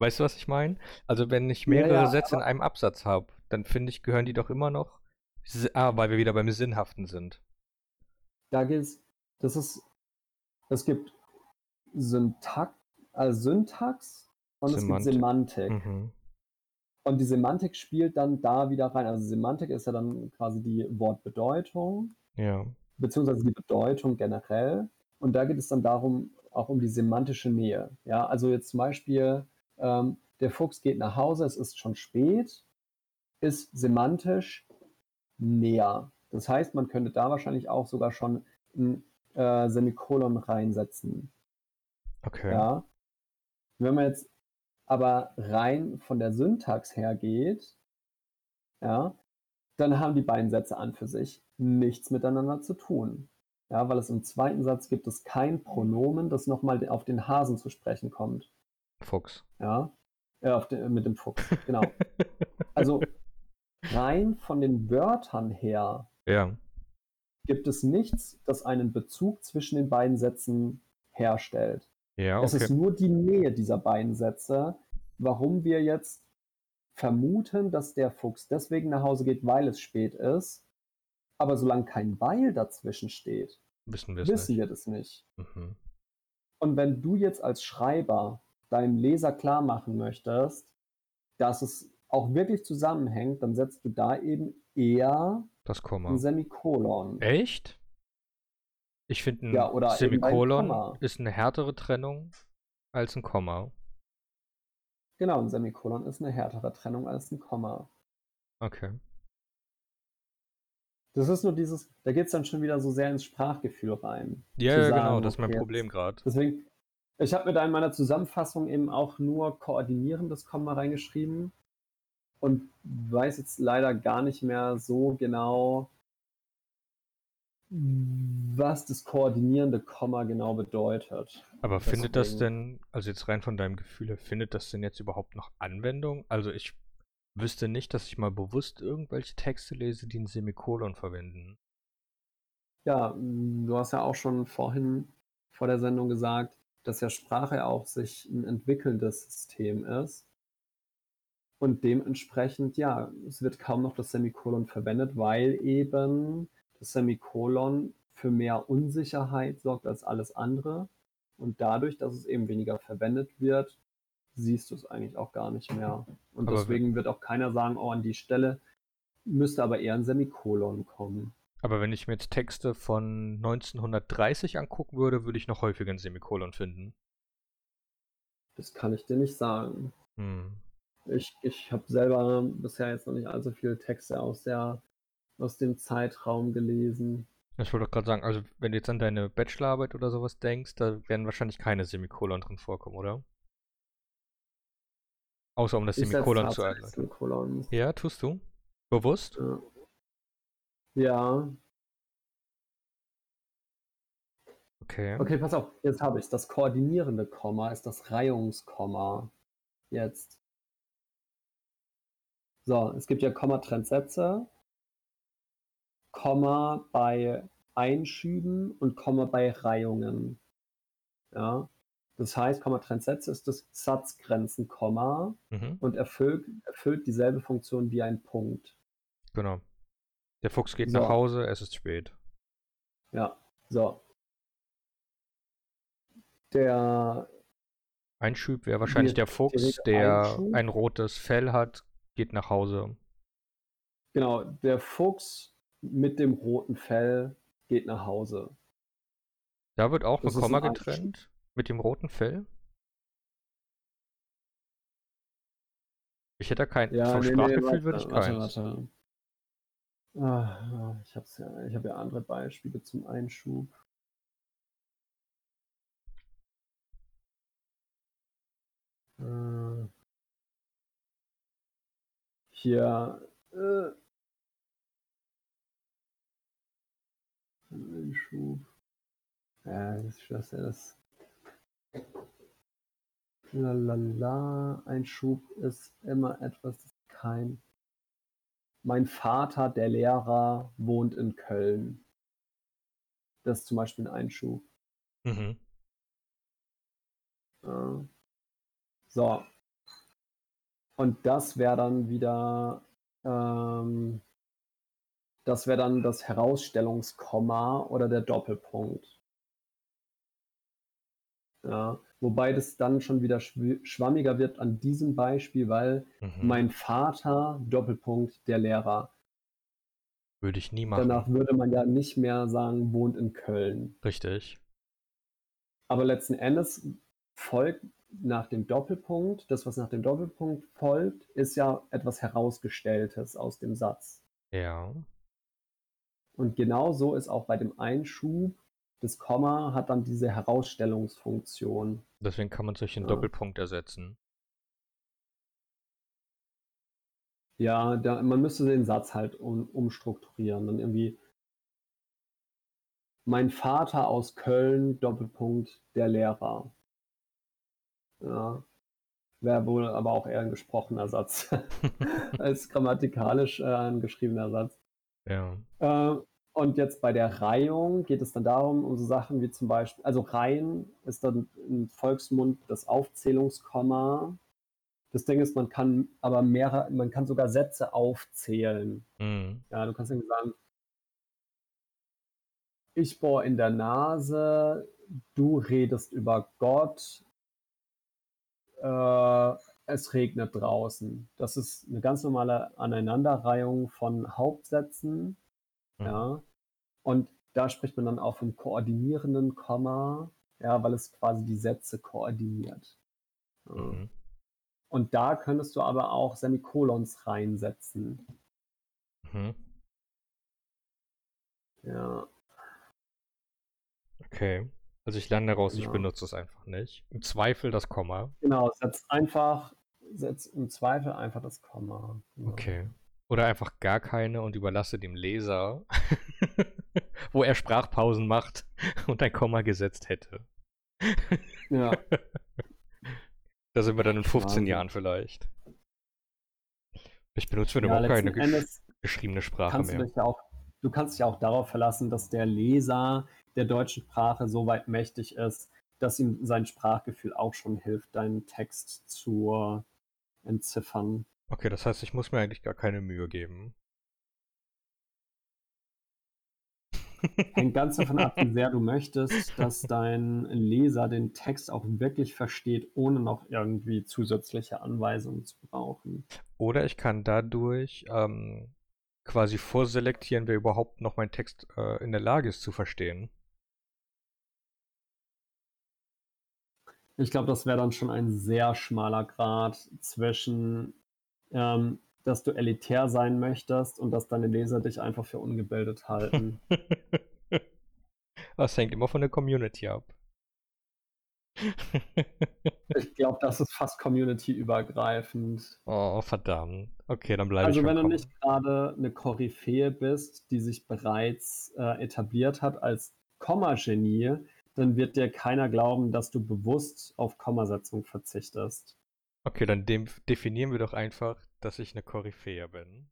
Weißt du, was ich meine? Also wenn ich Ja, mehrere ja, Sätze in einem Absatz habe, dann finde ich, gehören die doch immer noch. Ah, weil wir wieder beim Sinnhaften sind. Da geht's, das ist, es gibt Syntax, also Syntax und es gibt Semantik. Semantik. Mhm. Und die Semantik spielt dann da wieder rein. Also Semantik ist ja dann quasi die Wortbedeutung, Ja. beziehungsweise die Bedeutung generell. Und da geht es dann darum, auch um die semantische Nähe. Ja, also jetzt zum Beispiel, ähm, der Fuchs geht nach Hause, es ist schon spät, ist semantisch näher. Das heißt, man könnte da wahrscheinlich auch sogar schon ein äh, Semikolon reinsetzen. Okay. Ja. Wenn man jetzt aber rein von der Syntax her geht, ja, dann haben die beiden Sätze an für sich nichts miteinander zu tun. Ja, weil es im zweiten Satz gibt es kein Pronomen, das nochmal auf den Hasen zu sprechen kommt. Fuchs. Ja, äh, den, mit dem Fuchs, genau. (laughs) Also rein von den Wörtern her ja. gibt es nichts, das einen Bezug zwischen den beiden Sätzen herstellt. Ja, Es ist okay. nur die Nähe dieser beiden Sätze, warum wir jetzt vermuten, dass der Fuchs deswegen nach Hause geht, weil es spät ist. Aber solange kein Weil dazwischen steht, Wissen wir es wissen nicht. wir das nicht. Mhm. Und wenn du jetzt als Schreiber deinem Leser klar machen möchtest, dass es auch wirklich zusammenhängt, dann setzt du da eben eher Das Komma. ein Semikolon. Echt? Ich finde, ein Ja, ein Semikolon Komma. ist eine härtere Trennung als ein Komma. Genau, ein Semikolon ist eine härtere Trennung als ein Komma. Okay. Das ist nur dieses, da geht es dann schon wieder so sehr ins Sprachgefühl rein. Ja, ja, genau, sagen, das ist mein okay, Problem gerade. Deswegen, ich habe mir da in meiner Zusammenfassung eben auch nur koordinierendes Komma reingeschrieben und weiß jetzt leider gar nicht mehr so genau, was das koordinierende Komma genau bedeutet. Aber findet das Deswegen- denn, also jetzt rein von deinem Gefühl her, findet das denn jetzt überhaupt noch Anwendung? Also ich wüsste nicht, dass ich mal bewusst irgendwelche Texte lese, die ein Semikolon verwenden. Ja, du hast ja auch schon vorhin vor der Sendung gesagt, dass ja Sprache auch sich ein entwickelndes System ist. Und dementsprechend, ja, es wird kaum noch das Semikolon verwendet, weil eben das Semikolon für mehr Unsicherheit sorgt als alles andere. Und dadurch, dass es eben weniger verwendet wird, siehst du es eigentlich auch gar nicht mehr. Und Aber deswegen wird auch keiner sagen, oh, an die Stelle müsste aber eher ein Semikolon kommen. Aber wenn ich mir jetzt Texte von 1930 angucken würde, würde ich noch häufiger ein Semikolon finden. Das kann ich dir nicht sagen. Hm. Ich, ich habe selber bisher jetzt noch nicht allzu viele Texte aus, der, aus dem Zeitraum gelesen. Ich wollte doch gerade sagen, also wenn du jetzt an deine Bachelorarbeit oder sowas denkst, da werden wahrscheinlich keine Semikolon drin vorkommen, oder? Außer um das Ich Semikolon zu. Semikolon. Ja, tust du? Bewusst? Ja. ja. Okay. Okay, pass auf, jetzt habe ich Das koordinierende Komma ist das Reihungskomma. Jetzt. So, es gibt ja Kommatrennsätze, Komma bei Einschüben und Komma bei Reihungen. Ja. Das heißt, Kommatrennsätze ist das Satzgrenzenkomma Mhm. und erfüllt, erfüllt dieselbe Funktion wie ein Punkt. Genau. Der Fuchs geht So. nach Hause, es ist spät. Ja, so. Der Einschub wäre wahrscheinlich der Fuchs, der ein rotes Fell hat, geht nach Hause. Genau, der Fuchs mit dem roten Fell geht nach Hause. Da wird auch Das ein Komma ein getrennt mit dem roten Fell. Ich hätte da kein, Ja, vom nee, nee, Sprachgefühl warte, würde ich warte, keins. warte. Ah, ich hab's ja, ich habe ja andere Beispiele zum Einschub. Äh, Hier, äh, Einschub. Ja, das ist das, das. Lalala, Einschub ist immer etwas, das kein. Mein Vater, der Lehrer, wohnt in Köln. Das ist zum Beispiel ein Einschub. Mhm. Ja. So. Und das wäre dann wieder, ähm, das wäre dann das Herausstellungskomma oder der Doppelpunkt. Ja. Wobei das dann schon wieder schw- schwammiger wird an diesem Beispiel, weil Mhm. mein Vater, Doppelpunkt, der Lehrer. Würde ich nie machen. Danach würde man ja nicht mehr sagen, wohnt in Köln. Richtig. Aber letzten Endes folgt nach dem Doppelpunkt, das, was nach dem Doppelpunkt folgt, ist ja etwas Herausgestelltes aus dem Satz. Ja. Und genau so ist auch bei dem Einschub, das Komma hat dann diese Herausstellungsfunktion. Deswegen kann man es durch den Ja. Doppelpunkt ersetzen. Ja, da, man müsste den Satz halt um, umstrukturieren. Dann irgendwie mein Vater aus Köln, Doppelpunkt, der Lehrer. Ja. Wäre wohl aber auch eher ein gesprochener Satz (laughs) als grammatikalisch äh, ein geschriebener Satz. Ja. Äh, und jetzt bei der Reihung geht es dann darum, um so Sachen wie zum Beispiel, also Reihen ist dann im Volksmund das Aufzählungskomma. Das Ding ist, man kann aber mehrere, man kann sogar Sätze aufzählen. Mhm. Ja, du kannst irgendwie sagen, ich bohr in der Nase, du redest über Gott, äh, es regnet draußen. Das ist eine ganz normale Aneinanderreihung von Hauptsätzen. Mhm. Ja. Und da spricht man dann auch vom koordinierenden Komma, ja, weil es quasi die Sätze koordiniert. Ja. Mhm. Und da könntest du aber auch Semikolons reinsetzen. Mhm. Ja. Okay. Also ich lerne daraus, ich Genau. benutze es einfach nicht. Im Zweifel das Komma. Genau, setz einfach, setz im Zweifel einfach das Komma. Genau. Okay. Oder einfach gar keine und überlasse dem Leser, (laughs) wo er Sprachpausen macht (laughs) und ein Komma gesetzt hätte. Ja, (laughs) Da sind wir dann in 15 Wahnsinn. Jahren vielleicht. Ich benutze ja überhaupt keine gesch geschriebene Sprache du mehr. dich ja auch, du kannst dich ja auch darauf verlassen, dass der Leser der deutschen Sprache so weit mächtig ist, dass ihm sein Sprachgefühl auch schon hilft, deinen Text zu entziffern. Okay, das heißt, ich muss mir eigentlich gar keine Mühe geben. Hängt ganz davon ab, wie sehr du (laughs) möchtest, dass dein Leser den Text auch wirklich versteht, ohne noch irgendwie zusätzliche Anweisungen zu brauchen. Oder ich kann dadurch ähm, quasi vorselektieren, wer überhaupt noch meinen Text äh, in der Lage ist zu verstehen. Ich glaube, das wäre dann schon ein sehr schmaler Grad zwischen, ähm, dass du elitär sein möchtest und dass deine Leser dich einfach für ungebildet halten. (laughs) das hängt immer von der Community ab. (laughs) ich glaube, das ist fast community-übergreifend. Oh, verdammt. Okay, dann bleibe also, ich. Also, wenn du nicht gerade eine Koryphäe bist, die sich bereits äh, etabliert hat als Komma-Genie, dann wird dir keiner glauben, dass du bewusst auf Kommasetzung verzichtest. Okay, dann definieren wir doch einfach, dass ich eine Koryphäe bin.